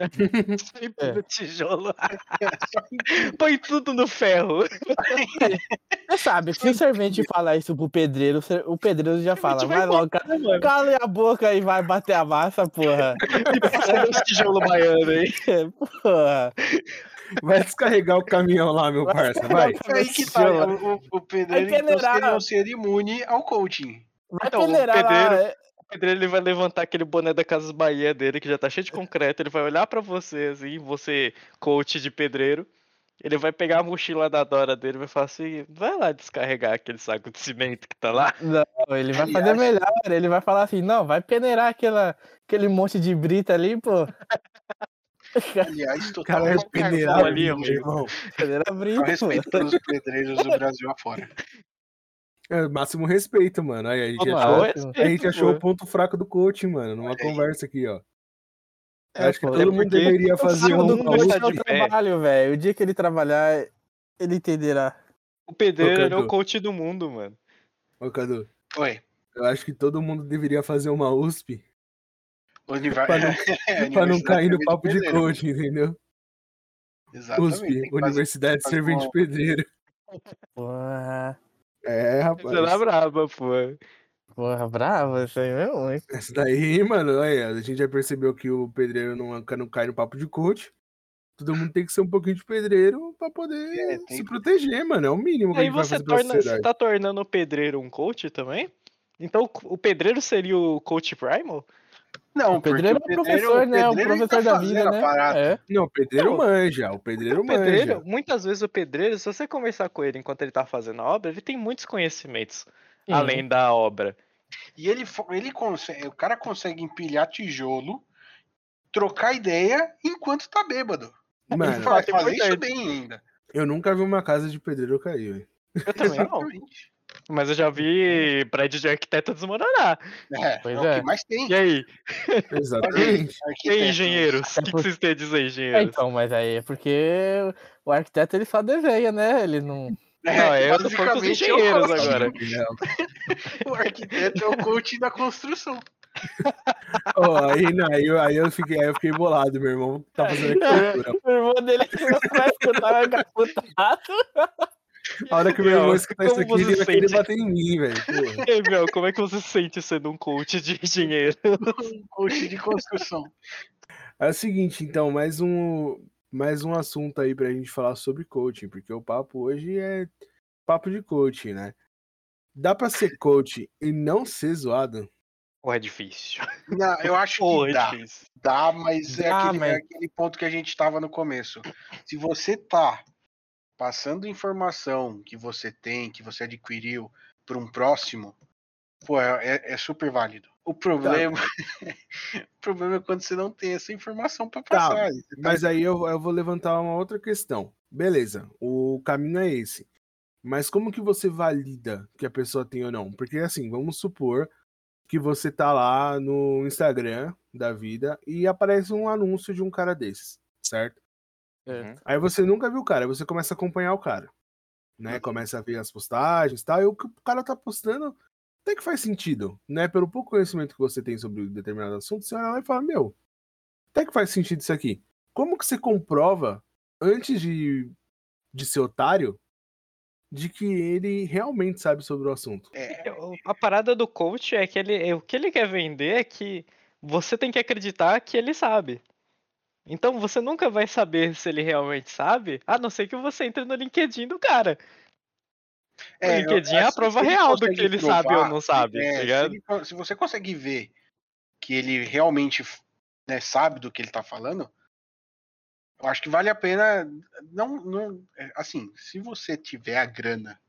Sempre É. no tijolo. *laughs* Põe tudo no ferro. Você sabe, se o servente falar isso pro pedreiro, o pedreiro já fala, vai vai logo, ca- mano. cala a boca e vai bater a massa, porra. Passa esse tijolo baiano aí. *laughs* porra. Vai descarregar o caminhão lá, meu parça, vai. É aí que tá. O, o, pedreiro Vai então, seria não ser imune ao coaching. Vai Então, o peneirar lá, pedreiro- O pedreiro ele vai levantar aquele boné da Casas Bahia dele, que já tá cheio de concreto, ele vai olhar pra você, assim, você, coach de pedreiro, ele vai pegar a mochila da Dora dele e vai falar assim, vai lá descarregar aquele saco de cimento que tá lá. Não, ele vai fazer melhor, ele vai falar assim, não, vai peneirar aquela, aquele monte de brita ali, pô. Aliás, é uma peneirado ali, meu irmão. Peneirar brita, pô. respeitando os pedreiros do Brasil afora. É, máximo respeito, mano. Aí a gente achou, respeito, a gente achou o ponto fraco do coach, mano, numa Olha aí. conversa aqui, ó. É, Acho que pô, todo é mundo deveria fazer um. um- tá é o trabalho, velho. O dia que ele trabalhar, ele entenderá. O pedreiro é o coach do mundo, mano. Ô, Cadu, Oi. eu acho que todo mundo deveria fazer uma USP Univar... Pra não- *laughs* É, pra não cair no papo de coach, entendeu? Exatamente. USP, Universidade fazer Servente uma- Pedreiro. Porra, É, rapaz. Você na braba, pô. porra, brava isso aí mesmo, hein? Essa daí, mano, olha, a gente já percebeu que o pedreiro não, não cai no papo de coach. Todo mundo tem que ser um pouquinho de pedreiro pra poder É, tem se que- proteger, mano. É o mínimo que a Aí gente vai você, fazer pra torna, você tá tornando o pedreiro um coach também? Então o pedreiro seria o coach primal? Não, O pedreiro é professor, né? O professor tá da vida, né? É. Não, o pedreiro Não. manja. O pedreiro O pedreiro, manja. muitas vezes o pedreiro, se você conversar com ele enquanto ele tá fazendo a obra, ele tem muitos conhecimentos Sim. além da obra. E ele, ele consegue, o cara consegue empilhar tijolo, trocar ideia enquanto tá bêbado. Mano, Ele faz, é fazer isso bem ainda. eu nunca vi uma casa de pedreiro cair, velho. Eu também não. Mas eu já vi prédio de arquiteto desmoronar. É, Pois é, o é. que mais tem. E aí? Exatamente. *laughs* E aí, engenheiros? O Até que, que por- vocês têm a dizer, É, engenheiros? então, mas aí é porque o arquiteto ele só desenha, né? Ele não. É, Não, eu tô falando com os basicamente, é o engenheiros agora. *laughs* O arquiteto é o coach da construção. *laughs* Ó, aí, não, aí, eu, aí, eu fiquei, aí eu fiquei bolado, meu irmão tá fazendo arquitetura. O irmão dele vai escutar o caputado. A hora que o meu irmão escutar isso como aqui, ele você vai querer bater em mim, velho. *laughs* E aí, meu, como é que você se sente sendo um coach de engenheiro? Um coach de construção. É o seguinte, então, mais um, mais um assunto aí pra gente falar sobre coaching, porque o papo hoje é papo de coaching, né? Dá pra ser coach e não ser zoado? Ou é difícil? Não, eu acho que é dá. difícil? Dá, mas é, Dá, aquele, é mas- aquele ponto que a gente estava no começo. Se você tá passando informação que você tem, que você adquiriu para um próximo, pô, é, é- é super válido. O problema, *laughs* o problema é quando você não tem essa informação para Tá, passar. Tá- Mas aí eu, eu vou levantar uma outra questão. Beleza, o caminho é esse. Mas como que você valida que a pessoa tem ou não? Porque assim, vamos supor que você tá lá no Instagram da vida e aparece um anúncio de um cara desses, certo? Uhum. Aí você nunca viu o cara, aí você começa a acompanhar o cara. Né? Uhum. Começa a ver as postagens e tal, e o que o cara tá postando até que faz sentido, né? Pelo pouco conhecimento que você tem sobre um determinado assunto, você olha lá e fala, meu, até que faz sentido isso aqui. Como que você comprova, antes de, de ser otário, de que ele realmente sabe sobre o assunto? É, O- A parada do coach é que ele, é- o que ele quer vender é que você tem que acreditar que ele sabe. Então você nunca vai saber se ele realmente sabe, a não ser que você entre no LinkedIn do cara. é, o LinkedIn é a prova real do que ele sabe ou provar, não sabe, é, tá se ele se você consegue ver que ele realmente né, sabe do que ele tá falando, eu acho que vale a pena. Não, não, é, assim, se você tiver a grana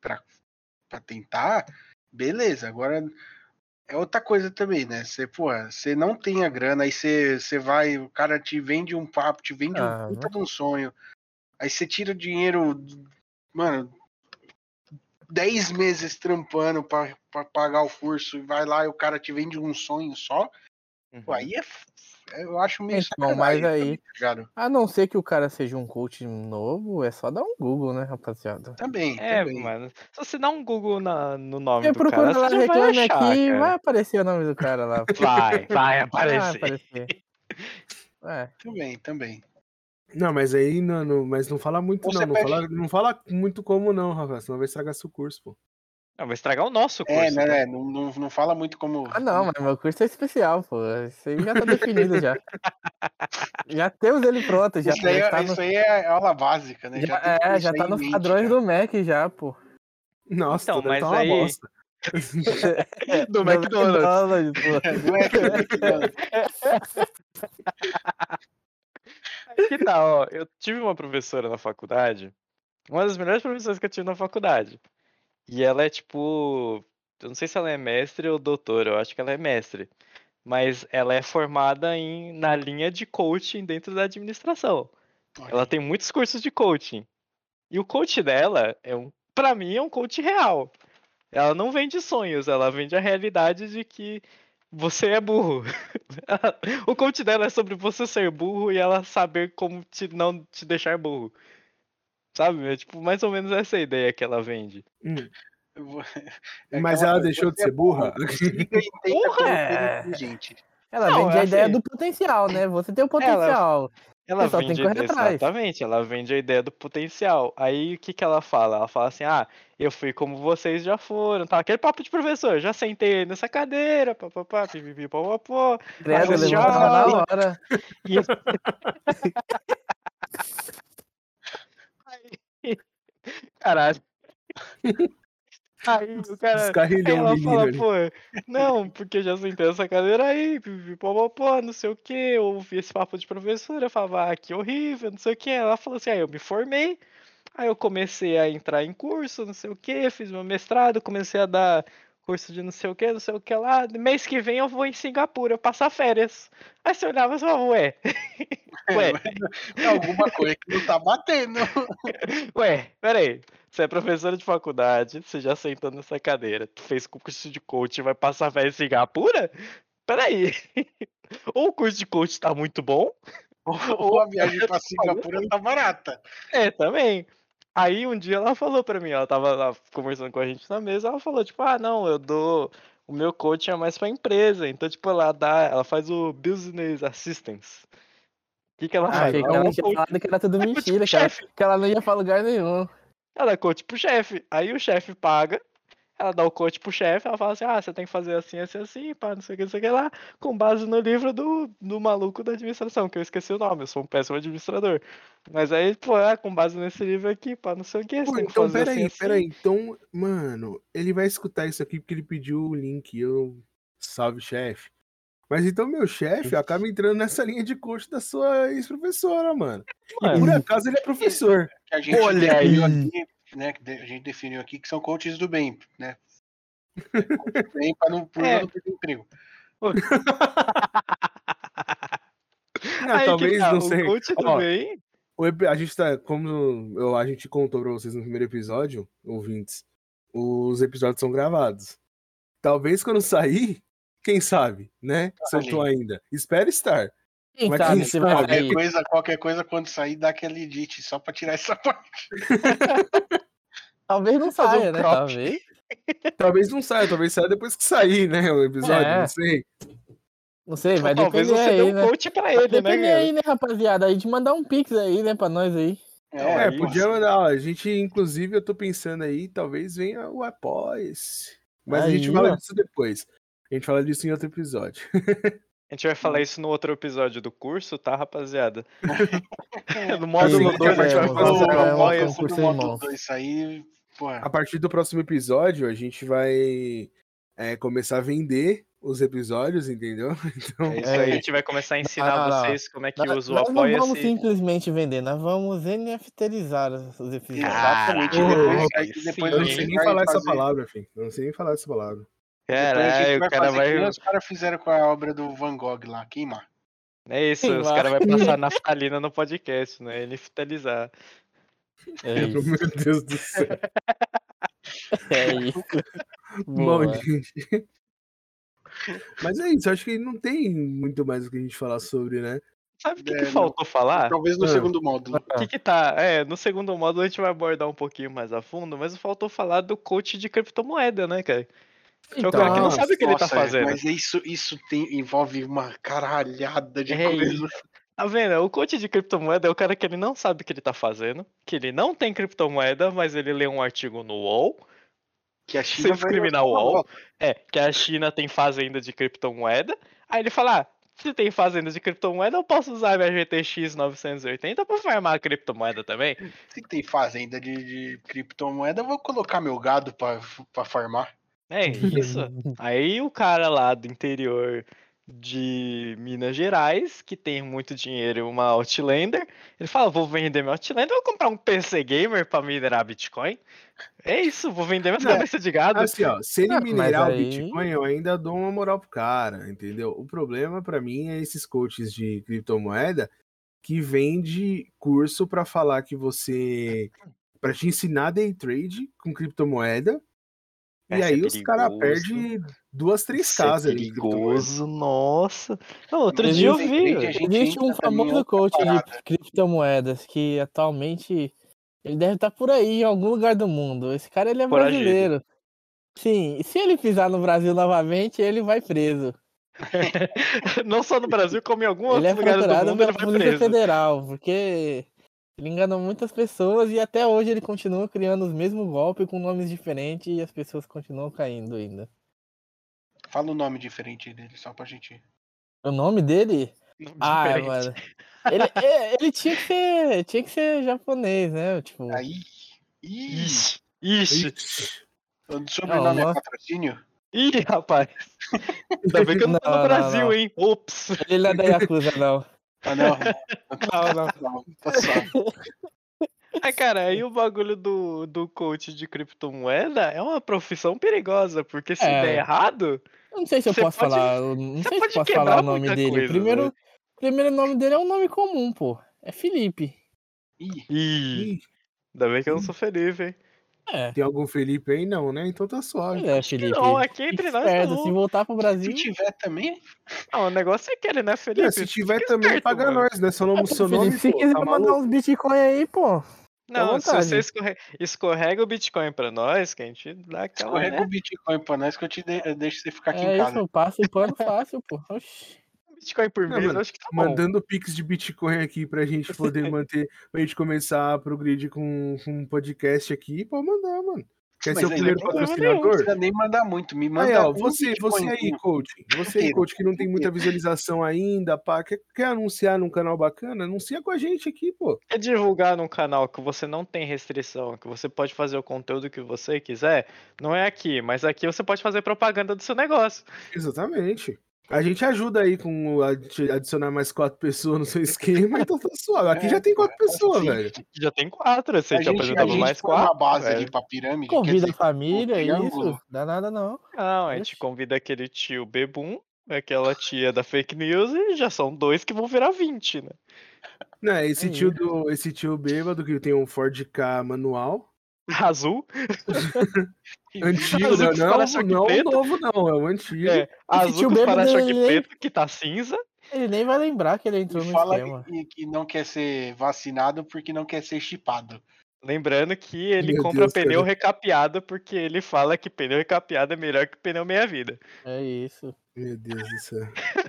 pra tentar, beleza. Agora é outra coisa também, né? Você, pô, você não tem a grana, aí você, você vai, o cara te vende um papo, te vende Ah, um puta de um sonho, aí você tira o dinheiro, mano, 10 meses trampando pra, pra pagar o curso e vai lá e o cara te vende um sonho só, pô, aí é- eu acho meio Então, mas aí- também, tá? A não ser que o cara seja um coach novo, é só dar um Google, né, rapaziada? Também, É, também. mano. Se você dá um Google na- no nome Você do cara, procura você lá, já vai reclame achar, aqui, cara. vai aparecer o nome do cara lá. *laughs* Vai, vai Vai aparecer. aparecer. É, Também, também. Não, mas aí não, não- mas não fala muito, não. você Não fala, não fala muito como, não, Rafa. Senão vai estragar seu curso, pô. Não, vai estragar o nosso curso. É, né, né, não, não, não fala muito como. Ah, não, mas meu curso é especial, pô. Isso aí já tá definido já. *laughs* Já temos ele pronto, já. Isso aí, já é- tá no- isso aí é aula básica, né? já- tem é, já tá nos mente, padrões já. do Mac já, pô. Nossa, Então, então, mas tá uma aí- bosta. *laughs* Do McDonald's. pô. Não é que- Que tal, ó, eu tive uma professora na faculdade, uma das melhores professoras que eu tive na faculdade. E ela é tipo, eu não sei se ela é mestre ou doutora, eu acho que ela é mestre. Mas ela é formada em, na linha de coaching dentro da administração. Ela tem muitos cursos de coaching. E o coach dela é um, para mim é um coach real. Ela não vende sonhos, ela vende a realidade de que você é burro. *laughs* o coach dela é sobre você ser burro e ela saber como te, não te deixar burro. Sabe? É tipo, mais ou menos essa ideia que ela vende. Hum. Vou- *laughs* Mas ela deixou de você é ser burra? Conhecer é. inteligente. Ela Não, vende eu a ideia achei- do potencial, né? Você tem o potencial. Ela tem vende que correr atrás. exatamente, ela vende a ideia do potencial. Aí o que que ela fala? Ela fala assim: "Ah, eu fui como vocês já foram", tá? Aquele papo de professor, já sentei nessa cadeira, papapá, pipipi. Credo, levanta já- na hora. E... *laughs* *laughs* Caralho. Aí o cara. Aí ela fala, ali. pô, não, porque eu já sentei nessa cadeira aí, pipipopopó, não sei o que, ouvi esse papo de professora, eu falava, ah, que horrível, não sei o que. Ela falou assim, aí eu me formei, aí eu comecei a entrar em curso, não sei o que, fiz meu mestrado, comecei a dar curso de não sei o que, não sei o que lá. Mês que vem eu vou em Singapura passar férias. Aí você olhava e falava, ué, *laughs* ué, É alguma coisa que não tá batendo. *laughs* Ué, peraí. Você é professora de faculdade, você já sentou nessa cadeira, tu fez curso de coach e vai passar férias em Singapura? Peraí. *laughs* Ou o curso de coach tá muito bom, Ou a viagem pra Singapura tá barata. é, também. Aí um dia ela falou pra mim, ela tava lá conversando com a gente na mesa, ela falou, tipo, ah, não, eu dou. O meu coach é mais pra empresa. Então, tipo, ela dá. Ela faz o business assistance. O que, que ela Ah, faz? Ela é ela tinha coach- falado que era tudo É mentira, pro que ela, chefe. que ela não ia pra lugar nenhum. Ela dá coach pro chefe. Aí o chefe paga. Ela dá o coach pro chefe. Ela fala assim: ah, você tem que fazer assim, assim, assim, pá, não sei o que, não sei o que lá. Com base no livro do, do maluco da administração, que eu esqueci o nome. Eu sou um péssimo administrador. Mas aí, pô, é com base nesse livro aqui, pá, não sei o que. Você Pô, tem que então, fazer peraí, assim, assim. peraí. Então, mano, ele vai escutar isso aqui porque ele pediu o link. Eu. Salve, chefe. Mas então, meu chefe acaba entrando nessa linha de coach da sua ex-professora, mano. E Ué. por acaso ele é professor. Que a gente Olha aí. aqui, né? Que a gente definiu aqui que são coaches do bem, né? Coach *laughs* do bem para não, por É. não perder emprego. *laughs* Não, Aí que talvez, tá, não o sei. coach Ó, também. O epi- a gente tá, como eu, a gente contou pra vocês no primeiro episódio, ouvintes, os episódios são gravados. Talvez quando sair, quem sabe, né? Se eu tô ainda. Espero estar. Quem Mas sabe quem se vai sabe? Qualquer sair. coisa, qualquer coisa quando sair, dá aquele edit só pra tirar essa *laughs* parte. Talvez não Fazer um saia, né? crop. Talvez. Talvez não saia, talvez saia depois que sair, né? O episódio, É. não sei. Não sei, vai Ou talvez depender você dê aí, um né? coach pra ele, né, Depender cara? aí, né, rapaziada? Aí de mandar um pix aí, né, pra nós aí. É, aí, podia mandar, ó, a gente, inclusive, eu tô pensando aí, talvez venha o Apoia-se. Mas a gente Aí, fala ó. disso depois. A gente fala disso em outro episódio. *laughs* A gente vai falar isso no outro episódio do curso, tá, rapaziada? *laughs* no Aí, módulo 2 a gente vai é, o fazer um apoia concurso. no Curso módulo irmãos. 2 sair, pô, A partir do próximo episódio, a gente vai é, começar a vender os episódios, entendeu? *laughs* Então, É isso É. aí, a gente vai começar a ensinar não. vocês como é que usa o nós não vamos simplesmente vender, nós vamos NFTizar os episódios. Exatamente. Caralho, depois, aí aí sim, depois eu não sei nem vai falar essa palavra, filho. Eu não sei nem falar essa palavra. Caralho, o cara vai. os caras fizeram com a obra do Van Gogh lá, queimar. É isso, Sim, os vai. caras vão passar *laughs* naftalina no podcast, né? NFTalizar. É *laughs* isso. Meu Deus do céu. *laughs* É isso. Bom, gente. Mas é isso, acho que não tem muito mais o que a gente falar sobre, né? Sabe o que, É, que não. faltou falar? Talvez no Ah. segundo módulo. O que, que tá? É, no segundo módulo a gente vai abordar um pouquinho mais a fundo, mas faltou falar do coach de criptomoeda, né, cara? Que é o cara que não Então, sabe o que ele tá Nossa, fazendo. Mas isso, isso tem, envolve uma caralhada de É coisa. Tá vendo? O coach de criptomoeda é o cara que ele não sabe o que ele tá fazendo, que ele não tem criptomoeda, mas ele lê um artigo no UOL, Que a China vai uma UOL, é, que a China tem fazenda de criptomoeda, aí ele fala, ah, se tem fazenda de criptomoeda, eu posso usar minha GTX 980 pra farmar a criptomoeda também. Se tem fazenda de, de criptomoeda, eu vou colocar meu gado pra farmar. É isso. *laughs* Aí o cara lá do interior de Minas Gerais, que tem muito dinheiro e uma Outlander, ele fala, vou vender meu Outlander, vou comprar um PC Gamer pra minerar Bitcoin. É isso, vou vender minhas É, cabeças de gado. Assim, ó, se ele Ah, mas minerar o aí- Bitcoin, eu ainda dou uma moral pro cara, entendeu? O problema pra mim é esses coaches de criptomoeda que vende curso pra falar que você para te ensinar day trade com criptomoeda E Essa é aí os caras perdem duas, três é casas ali. criptomoeda. perigoso, nossa. Não, outro Mas dia eu vi. frente, a gente Existe um famoso coach de parada. criptomoedas que atualmente ele deve estar por aí em algum lugar do mundo. Esse cara ele é brasileiro. Sim, e se ele pisar no Brasil novamente, ele vai preso. *laughs* Não só no Brasil, como em algum ele outro é lugar do mundo, ele vai preso. Federal, porque ele enganou muitas pessoas e até hoje ele continua criando os mesmos golpes com nomes diferentes e as pessoas continuam caindo ainda. Fala o nome diferente dele, só pra gente. O nome dele? Ah, Diferente. mano. *laughs* Ele, é, ele tinha que ser. Tinha que ser japonês, né? Tipo. Aí. Ixi, ixi, Ixi. o sobrenome Não, é patrocínio? ih, rapaz. *laughs* Ainda bem que eu não tô Não, no não, Brasil, não. hein? Ops. Ele não é da Yakuza, não. Ah, não. Não, não. não tá só. *laughs* Ah, cara, aí o bagulho do, do coach de criptomoeda é uma profissão perigosa, porque se É. der errado, Eu não sei se eu posso pode- falar. Não você sei se posso falar o nome dele. coisa, primeiro, né? primeiro nome dele é um nome comum, pô. É Felipe. Ih, ih, ainda bem que eu não sou feliz, hein? É, tem algum Felipe aí? Não, né? Então tá suave. é Felipe. não, aqui entre nós Esperto, não. se voltar pro Brasil. se tiver também, Não, o negócio é que ele, né, Felipe? É, se tiver também, esperto, paga mano. nós, né? Seu nome, Ah, seu Felipe, nome, se pô, quiser tá mandar maluco? uns Bitcoin aí, pô. Não, se você vontade. escorre... escorrega o Bitcoin pra nós, que a gente dá aquela. escorrega Né? o Bitcoin pra nós que eu te de... eu deixo você ficar aqui em É casa. isso, eu passo o pano fácil, pô. Oxi. Bitcoin por Não, mês, acho que tá bom. Mandando pix de Bitcoin aqui pra gente poder *laughs* manter, pra gente começar a progredir com, com um podcast aqui, pode mandar, mano. Quer Mas ser o primeiro não Não patrocinador? precisa nem mandar muito. Me manda Aí, ó, um você, você aí, coach. Você aí, coach, que não tem muita visualização ainda, pá, quer, quer anunciar num canal bacana? Anuncia com a gente aqui, pô. É divulgar num canal que você não tem restrição, que você pode fazer o conteúdo que você quiser, não é aqui, mas aqui você pode fazer propaganda do seu negócio. Exatamente. A gente ajuda aí com adicionar mais quatro pessoas no seu esquema, então tá suave. Aqui É, já tem quatro pô, pessoas, assim, velho. Já tem quatro, você A te gente, a apresentava gente mais põe uma quatro. base velho. ali pra pirâmide. Convida dizer, a família, é isso. Dá nada não. Não, a gente convida aquele tio Bebum, aquela tia da fake news, e já são dois que vão virar 20, né? Não, esse É tio do, esse tio bêbado que tem um Ford K manual. *laughs* Azul, *laughs* Antigo, Azul não, com não, não o preto. novo, não, é o antigo. é, azul os bêbado, para-choque ele- preto, que tá cinza. Ele nem vai lembrar que ele entrou E no fala esquema. que, que não quer ser vacinado porque não quer ser chipado. Lembrando que ele Meu compra Deus, pneu cara. recapeado porque ele fala que pneu recapeado é melhor que pneu meia-vida. É isso. Meu Deus do céu. *laughs*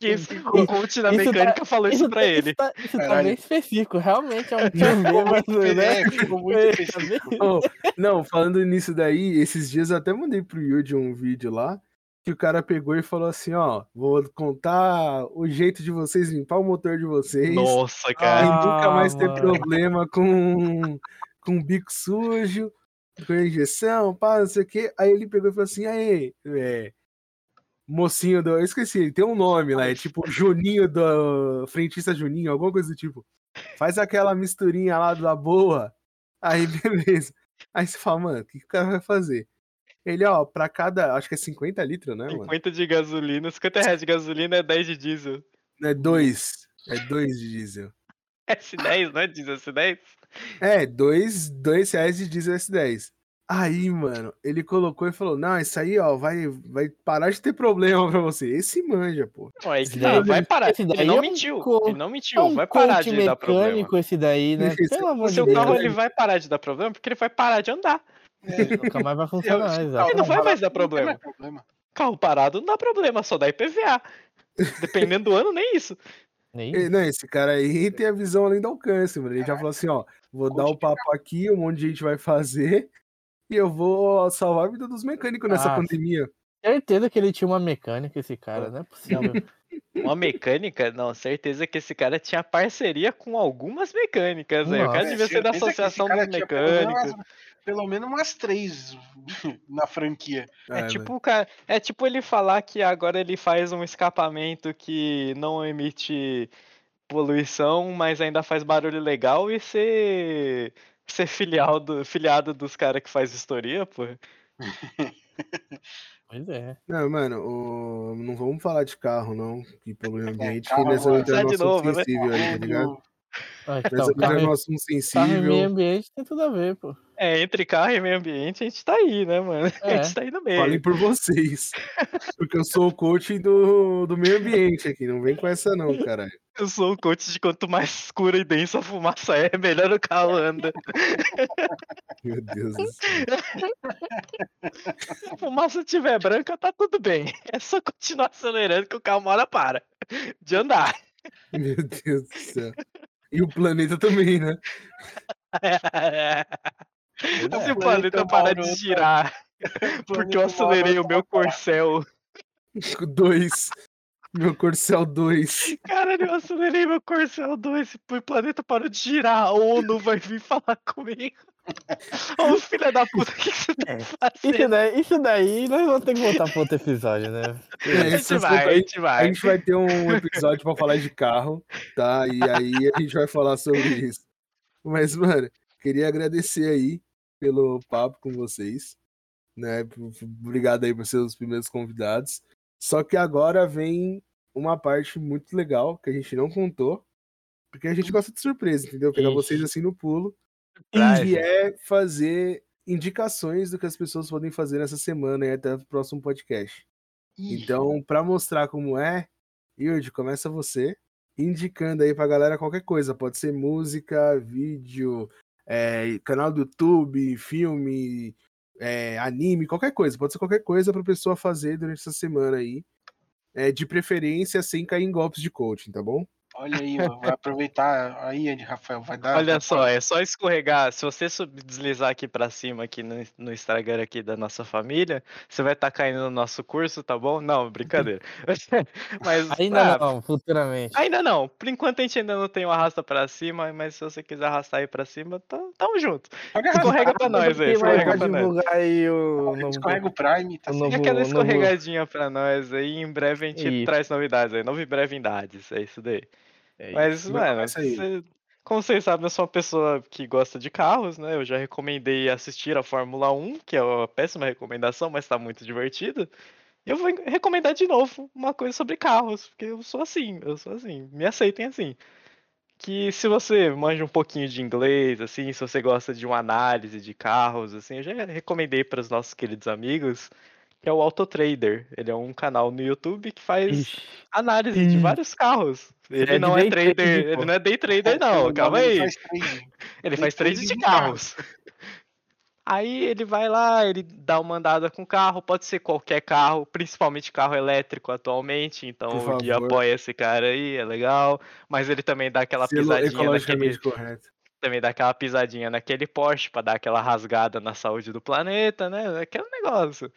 Isso, Isso- o coach da isso tá- mecânica falou isso pra tá- ele. Isso tá, isso tá bem específico. Realmente é um *laughs* tio bêbado, né? Ficou muito É, específico. tá Oh, não, falando nisso daí, esses dias eu até mandei pro Yuji um vídeo lá, que o cara pegou e falou assim, ó, vou contar o jeito de vocês limpar o motor de vocês. Nossa, E cara. Ah, nunca mais ter mano. problema com, com bico sujo, com injeção, pá, não sei o quê. Aí ele pegou e falou assim, aí, é, mocinho do... Eu esqueci, tem um nome lá, é tipo Juninho do... Frentista Juninho, alguma coisa do tipo. Faz aquela misturinha lá da boa. Aí, *laughs* beleza. Aí você fala, mano, o que, que o cara vai fazer? Ele, ó, pra cada, acho que é 50 litros, né, mano? 50 de gasolina, 50 reais de gasolina é 10 de diesel. É dois. É dois de diesel. *laughs* S10, não é diesel, S10? É, dois, dois reais de diesel S10. Aí, mano, ele colocou e falou: Não, isso aí, ó, vai, vai parar de ter problema pra você. Esse manja, pô. Não, Esse que tá, daí- vai parar. esse Ele daí não é um mentiu, co- ele não É mentiu, um vai parar de dar problema. mecânico esse daí, né? Esse- *laughs* Pelo amor O de seu Deus. carro ele vai parar de dar problema porque ele vai parar de andar. Nunca mais vai funcionar, *laughs* Eu- exato. Ele não vai mais dar problema. mais problema. Carro parado não dá problema, só dá IPVA. Dependendo do ano, nem isso. Nem Não, esse cara aí tem a visão além do alcance, mano. Ele já falou assim: Ó, vou dar o papo aqui, um monte de gente vai fazer. Eu vou salvar a vida dos mecânicos nessa Ah, pandemia. certeza que ele tinha uma mecânica, esse cara, não é possível. Uma mecânica, não, certeza que esse cara tinha parceria com algumas mecânicas, aí. O cara devia ser da Associação dos tinha pelo menos Mecânicos. umas- Pelo menos umas três *laughs* na franquia. É É, tipo, cara, é tipo ele falar que agora ele faz um escapamento que não emite poluição, mas ainda faz barulho legal e ser ser filial do, filiado dos caras que faz vistoria, pô. *laughs* Pois é. Não, mano, o- não vamos falar de carro, não. Que problema *laughs* ambiente, que carro, nós vamos mano. entrar no Sai de assunto novo, né? sensível aí, tá ligado? Ah, Então, carro, no e- assunto carro e sensível. meio ambiente tem tudo a ver, pô. É, entre carro e meio ambiente, a gente tá aí, né, mano? *laughs* A É. gente tá aí no meio. Falem por vocês. Porque eu sou o coach do, do meio ambiente aqui. Não vem com essa, não, caralho. Eu sou o coach de quanto mais escura e densa a fumaça é, melhor o carro anda. Meu Deus do céu. Se a fumaça estiver branca, tá tudo bem. É só continuar acelerando que o carro uma hora para de andar. Meu Deus do céu. E o planeta também, né? Se é. o planeta parar de girar porque eu acelerei o meu corcel. Dois. Meu Corcel 2. Caralho, eu acelerei meu Corcel 2 e o planeta parou de girar. A ONU vai vir falar comigo. *laughs* Ô filha da puta, o que que você tá É, Isso fazendo? daí, isso daí nós vamos ter que voltar pro outro episódio, né? É, A gente vai, a gente A vai. gente vai ter um episódio pra falar de carro, tá? E aí a gente vai falar sobre isso. Mas, mano, queria agradecer aí pelo papo com vocês, né? Obrigado aí por ser os primeiros convidados. Só que agora vem uma parte muito legal que a gente não contou, porque a gente gosta de surpresa, entendeu? Pegar Ixi. vocês assim no pulo, Surprise. que é fazer indicações do que as pessoas podem fazer nessa semana e até o próximo podcast. Então, para mostrar como é, Yuri, começa você, indicando aí pra galera qualquer coisa. Pode ser música, vídeo, é, canal do YouTube, filme, é, anime, qualquer coisa. Pode ser qualquer coisa pra pessoa fazer durante essa semana aí. É, de preferência, sem cair em golpes de coaching, tá bom? Olha aí, vai aproveitar aí, Ed Rafael, vai dar. Olha só, pra- é só escorregar. Se você deslizar aqui pra cima aqui no, no Instagram aqui da nossa família, você vai estar caindo no nosso curso, tá bom? Não, brincadeira. *laughs* Mas Ainda ah, não, futuramente. Ainda não. Por enquanto a gente ainda não tem o arrasta pra cima, mas se você quiser arrastar aí pra cima, tá- tamo junto. Escorrega pra nós aí, escorrega pra nós. aí o novo... Escorrega o Prime, tá novo- E aquela novo- escorregadinha pra nós aí, em breve a gente Isso. traz novidades aí, nove brevidades, é isso daí. É. Mas, mano, começa aí. cê- como vocês sabem, eu sou uma pessoa que gosta de carros, né? Eu já recomendei assistir a Fórmula 1, que é uma péssima recomendação, mas tá muito divertido. E eu vou en- recomendar de novo uma coisa sobre carros, porque eu sou assim, eu sou assim, me aceitem assim. Que se você manja um pouquinho de inglês, assim, se você gosta de uma análise de carros, assim, eu já recomendei para os nossos queridos amigos, que é o Autotrader. Ele é um canal no YouTube que faz Ixi. análise de Ih. vários carros. Ele É de não é day trader, trading, ele não é day trader não, calma Ele aí. faz trading. *laughs* Ele faz trade de de carros. Aí ele vai lá, ele dá uma andada com o carro, pode ser qualquer carro, principalmente carro elétrico atualmente, então o Gui apoia esse cara aí, é legal. Mas ele também dá aquela Selo pisadinha naquele, correto. também dá aquela pisadinha naquele Porsche pra dar aquela rasgada na saúde do planeta, né? Aquele negócio.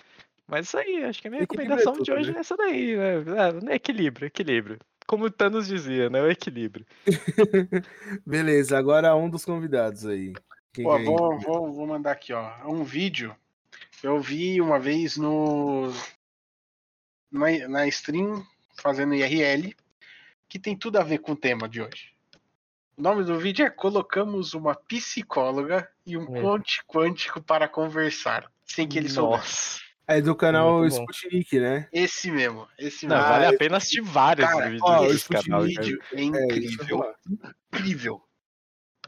Mas isso aí, acho que a minha Equilíbrio é recomendação de tudo, hoje né? é essa daí, né? É, equilíbrio, equilíbrio. Como o Thanos dizia, né? O equilíbrio. *laughs* Beleza, agora um dos convidados aí. Quem Pô, é vou, vou, vou mandar aqui, ó. Um vídeo. Eu vi uma vez no. Na, na stream, fazendo IRL, que tem tudo a ver com o tema de hoje. O nome do vídeo é Colocamos uma psicóloga e um É. coach quântico para conversar. Sem que ele soubesse. É do canal Muito bom. Sputnik, né? Esse mesmo, esse Não, mesmo. Ah, vale a esse- pena assistir vários Cara, vídeos ó, desse esse canal. Vídeo é É, incrível. falar. incrível.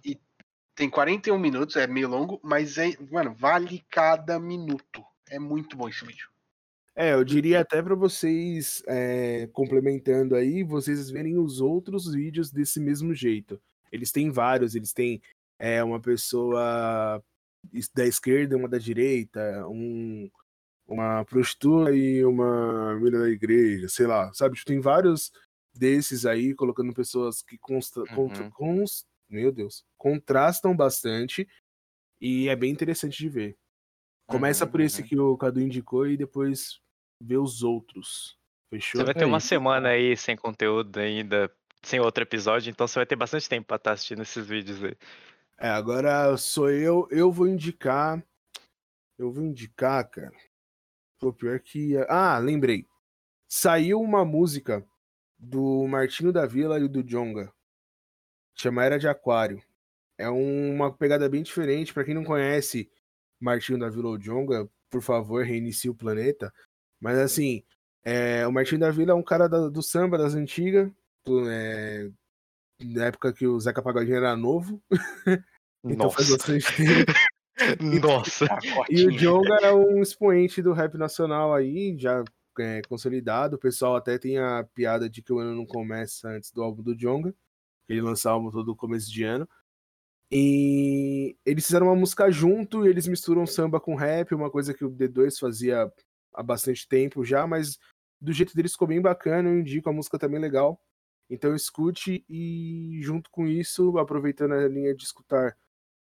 E tem 41 minutos, é meio longo, mas é, mano, vale cada minuto. É muito bom esse vídeo. É, eu diria até para vocês, é, complementando aí, vocês verem os outros vídeos desse mesmo jeito. Eles têm vários, eles têm é, uma pessoa es- da esquerda, uma da direita, um, uma prostituta e uma menina da igreja, sei lá, sabe? Tipo, Tem vários desses aí, colocando pessoas que consta, contra- Uhum. cons- meu Deus, contrastam bastante e é bem interessante de ver. Começa Uhum, por esse uhum. que o Cadu indicou e depois vê os outros. Fechou? Você vai ter É uma isso. semana aí sem conteúdo ainda, sem outro episódio, então você vai ter bastante tempo pra estar assistindo esses vídeos aí. É, agora sou eu, eu vou indicar. Eu vou indicar, cara. Pô, pior que. Ah, lembrei. Saiu uma música do Martinho da Vila e do Jonga. Chama Era de Aquário. É uma pegada bem diferente. Pra quem não conhece Martinho da Vila ou Jonga, por favor, reinicie o planeta. Mas assim, é, o Martinho da Vila é um cara da- do samba das antigas. do- é, na época que o Zeca Pagodinho era novo. *laughs* Então faz bastante tempo. *laughs* Nossa. E o Pacotinho. Jonga é um expoente do rap nacional aí, já é, consolidado. O pessoal até tem a piada de que o ano não começa antes do álbum do Jonga. Ele lança o álbum todo começo de ano. E eles fizeram uma música junto e eles misturam samba com rap, uma coisa que o D2 fazia há bastante tempo já, mas do jeito deles ficou bem bacana, eu indico a música também legal. Então escute e junto com isso, aproveitando a linha de escutar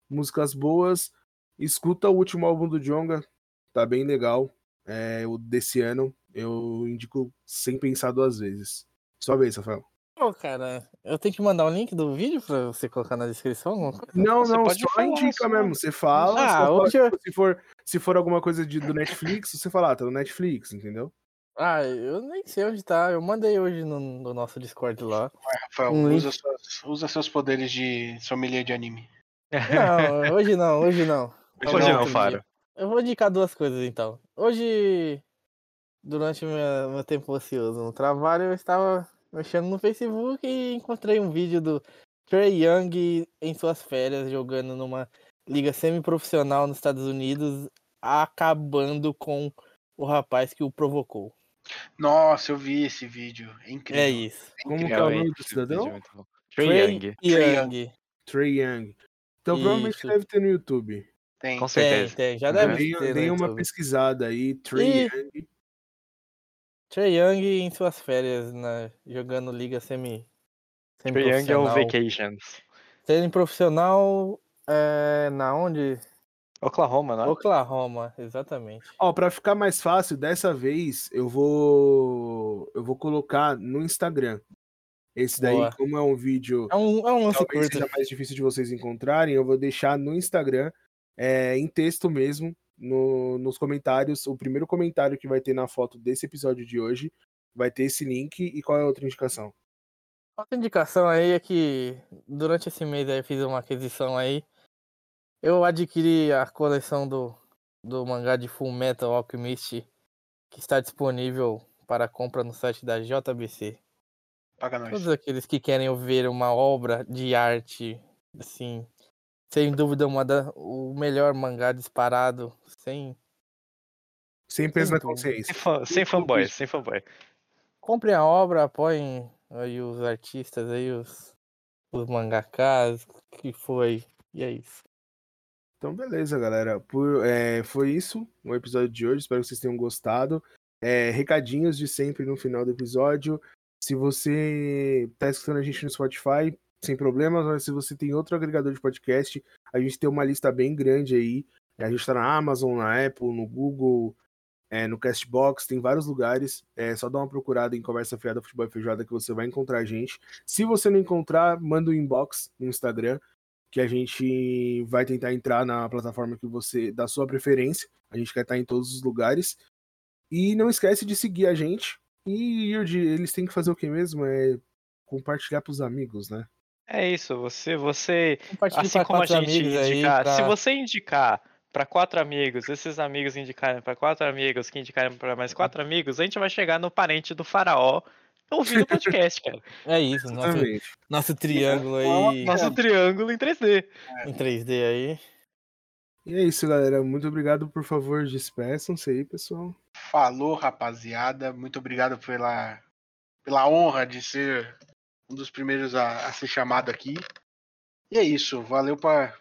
músicas boas, escuta o último álbum do Jonga, tá bem legal. É o desse ano, eu indico sem pensar duas vezes. Só vez, Rafael. Pô, cara, eu tenho que mandar o link do vídeo pra você colocar na descrição? Não, Você não, pode só falar, indica só. mesmo. Você fala, Ah, só fala, hoje eu- tipo, se, for, se for alguma coisa de, do Netflix, você fala, ah, tá no Netflix, entendeu? Ah, eu nem sei onde tá. Eu mandei hoje no, no nosso Discord lá. Rafael, Um usa, suas- usa seus poderes de sommelier de anime. Não, hoje não, hoje não. Hoje Hoje não, não, Faro. Eu vou indicar duas coisas então. Hoje, durante minha, meu tempo ocioso no trabalho, eu estava mexendo no Facebook e encontrei um vídeo do Trey Young em suas férias jogando numa liga semi-profissional nos Estados Unidos, acabando com o rapaz que o provocou. Nossa, eu vi esse vídeo. É incrível. É isso. É Como incrível. é o nome do cidadão? é bom. Trey Young. Trae Young. Trey Young. Então provavelmente deve ter no YouTube. Tem. Com Tem, certeza. tem. Já Uhum. deve Dei, ter. dei no uma pesquisada aí, Trey E- Young. Trey Young em suas férias, na, jogando liga semi. Trey Young é o. Vacations. Semi profissional é, na onde? Oklahoma, não é? Oklahoma, exatamente. Ó, pra ficar mais fácil, dessa vez eu vou eu vou colocar no Instagram. Esse daí, Boa. como é um vídeo É um, é um lance talvez curto. seja mais difícil de vocês encontrarem, eu vou deixar no Instagram, é, em texto mesmo, no- nos comentários. O primeiro comentário que vai ter na foto desse episódio de hoje vai ter esse link. E qual é a outra indicação? Outra indicação aí é que durante esse mês aí eu fiz uma aquisição aí. Eu adquiri a coleção do, do mangá de Full Metal Alchemist que está disponível para compra no site da JBC. Paga nós. Todos aqueles que querem ver uma obra de arte, assim, sem dúvida uma da, o melhor mangá disparado, sem Sem peso na Sem dúvida. consciência. Sem, fã, sem fanboy, sem fanboy. comprem a obra, apoiem aí os artistas aí, os, os mangakas, que foi, e é isso. Então, beleza, galera. Por, é, foi isso o episódio de hoje. Espero que vocês tenham gostado. É, recadinhos de sempre no final do episódio. Se você tá escutando a gente no Spotify, sem problemas, mas se você tem outro agregador de podcast, a gente tem uma lista bem grande aí. A gente tá na Amazon, na Apple, no Google, é, no Castbox, tem vários lugares. É só dar uma procurada em Conversa Fiada Futebol e Feijoada que você vai encontrar a gente. Se você não encontrar, manda um inbox no Instagram que a gente vai tentar entrar na plataforma que você da sua preferência. A gente quer estar em todos os lugares. E não esquece de seguir a gente. E eles têm que fazer o que mesmo? É compartilhar pros amigos, né? É isso, você, você assim como a gente indicar, pra- se você indicar para quatro amigos, esses amigos indicarem para quatro amigos, que indicarem para mais quatro amigos, a gente vai chegar no parente do faraó ouvindo o podcast, cara. É isso, nosso, nosso triângulo aí Nosso triângulo em 3D. em 3D aí. E é isso, galera. Muito obrigado. Por favor, despeçam-se aí, pessoal. Falou, rapaziada. Muito obrigado pela, pela honra de ser um dos primeiros a, a ser chamado aqui. E é isso. Valeu pra,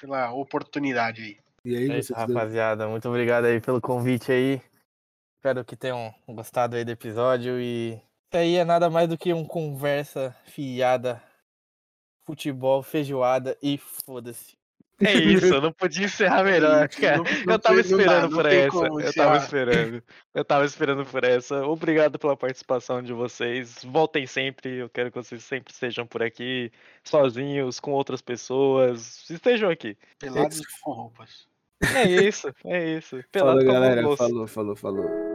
pela oportunidade aí. E aí, É isso, rapaziada. Muito obrigado aí pelo convite aí. Espero que tenham gostado aí do episódio e isso aí é nada mais do que um conversa fiada, futebol, feijoada e foda-se. É *laughs* isso, eu não podia encerrar melhor, *laughs* cara. Não- não Eu tava tem- dá, esperando não por essa. como Eu tava esperando. Eu tava esperando por essa. Obrigado pela participação de vocês. Voltem sempre. Eu quero que vocês sempre estejam por aqui, sozinhos, com outras pessoas. Estejam aqui. Pelados com roupas. É isso, é isso. Falou, Pelado no galera. Falou, falou, falou.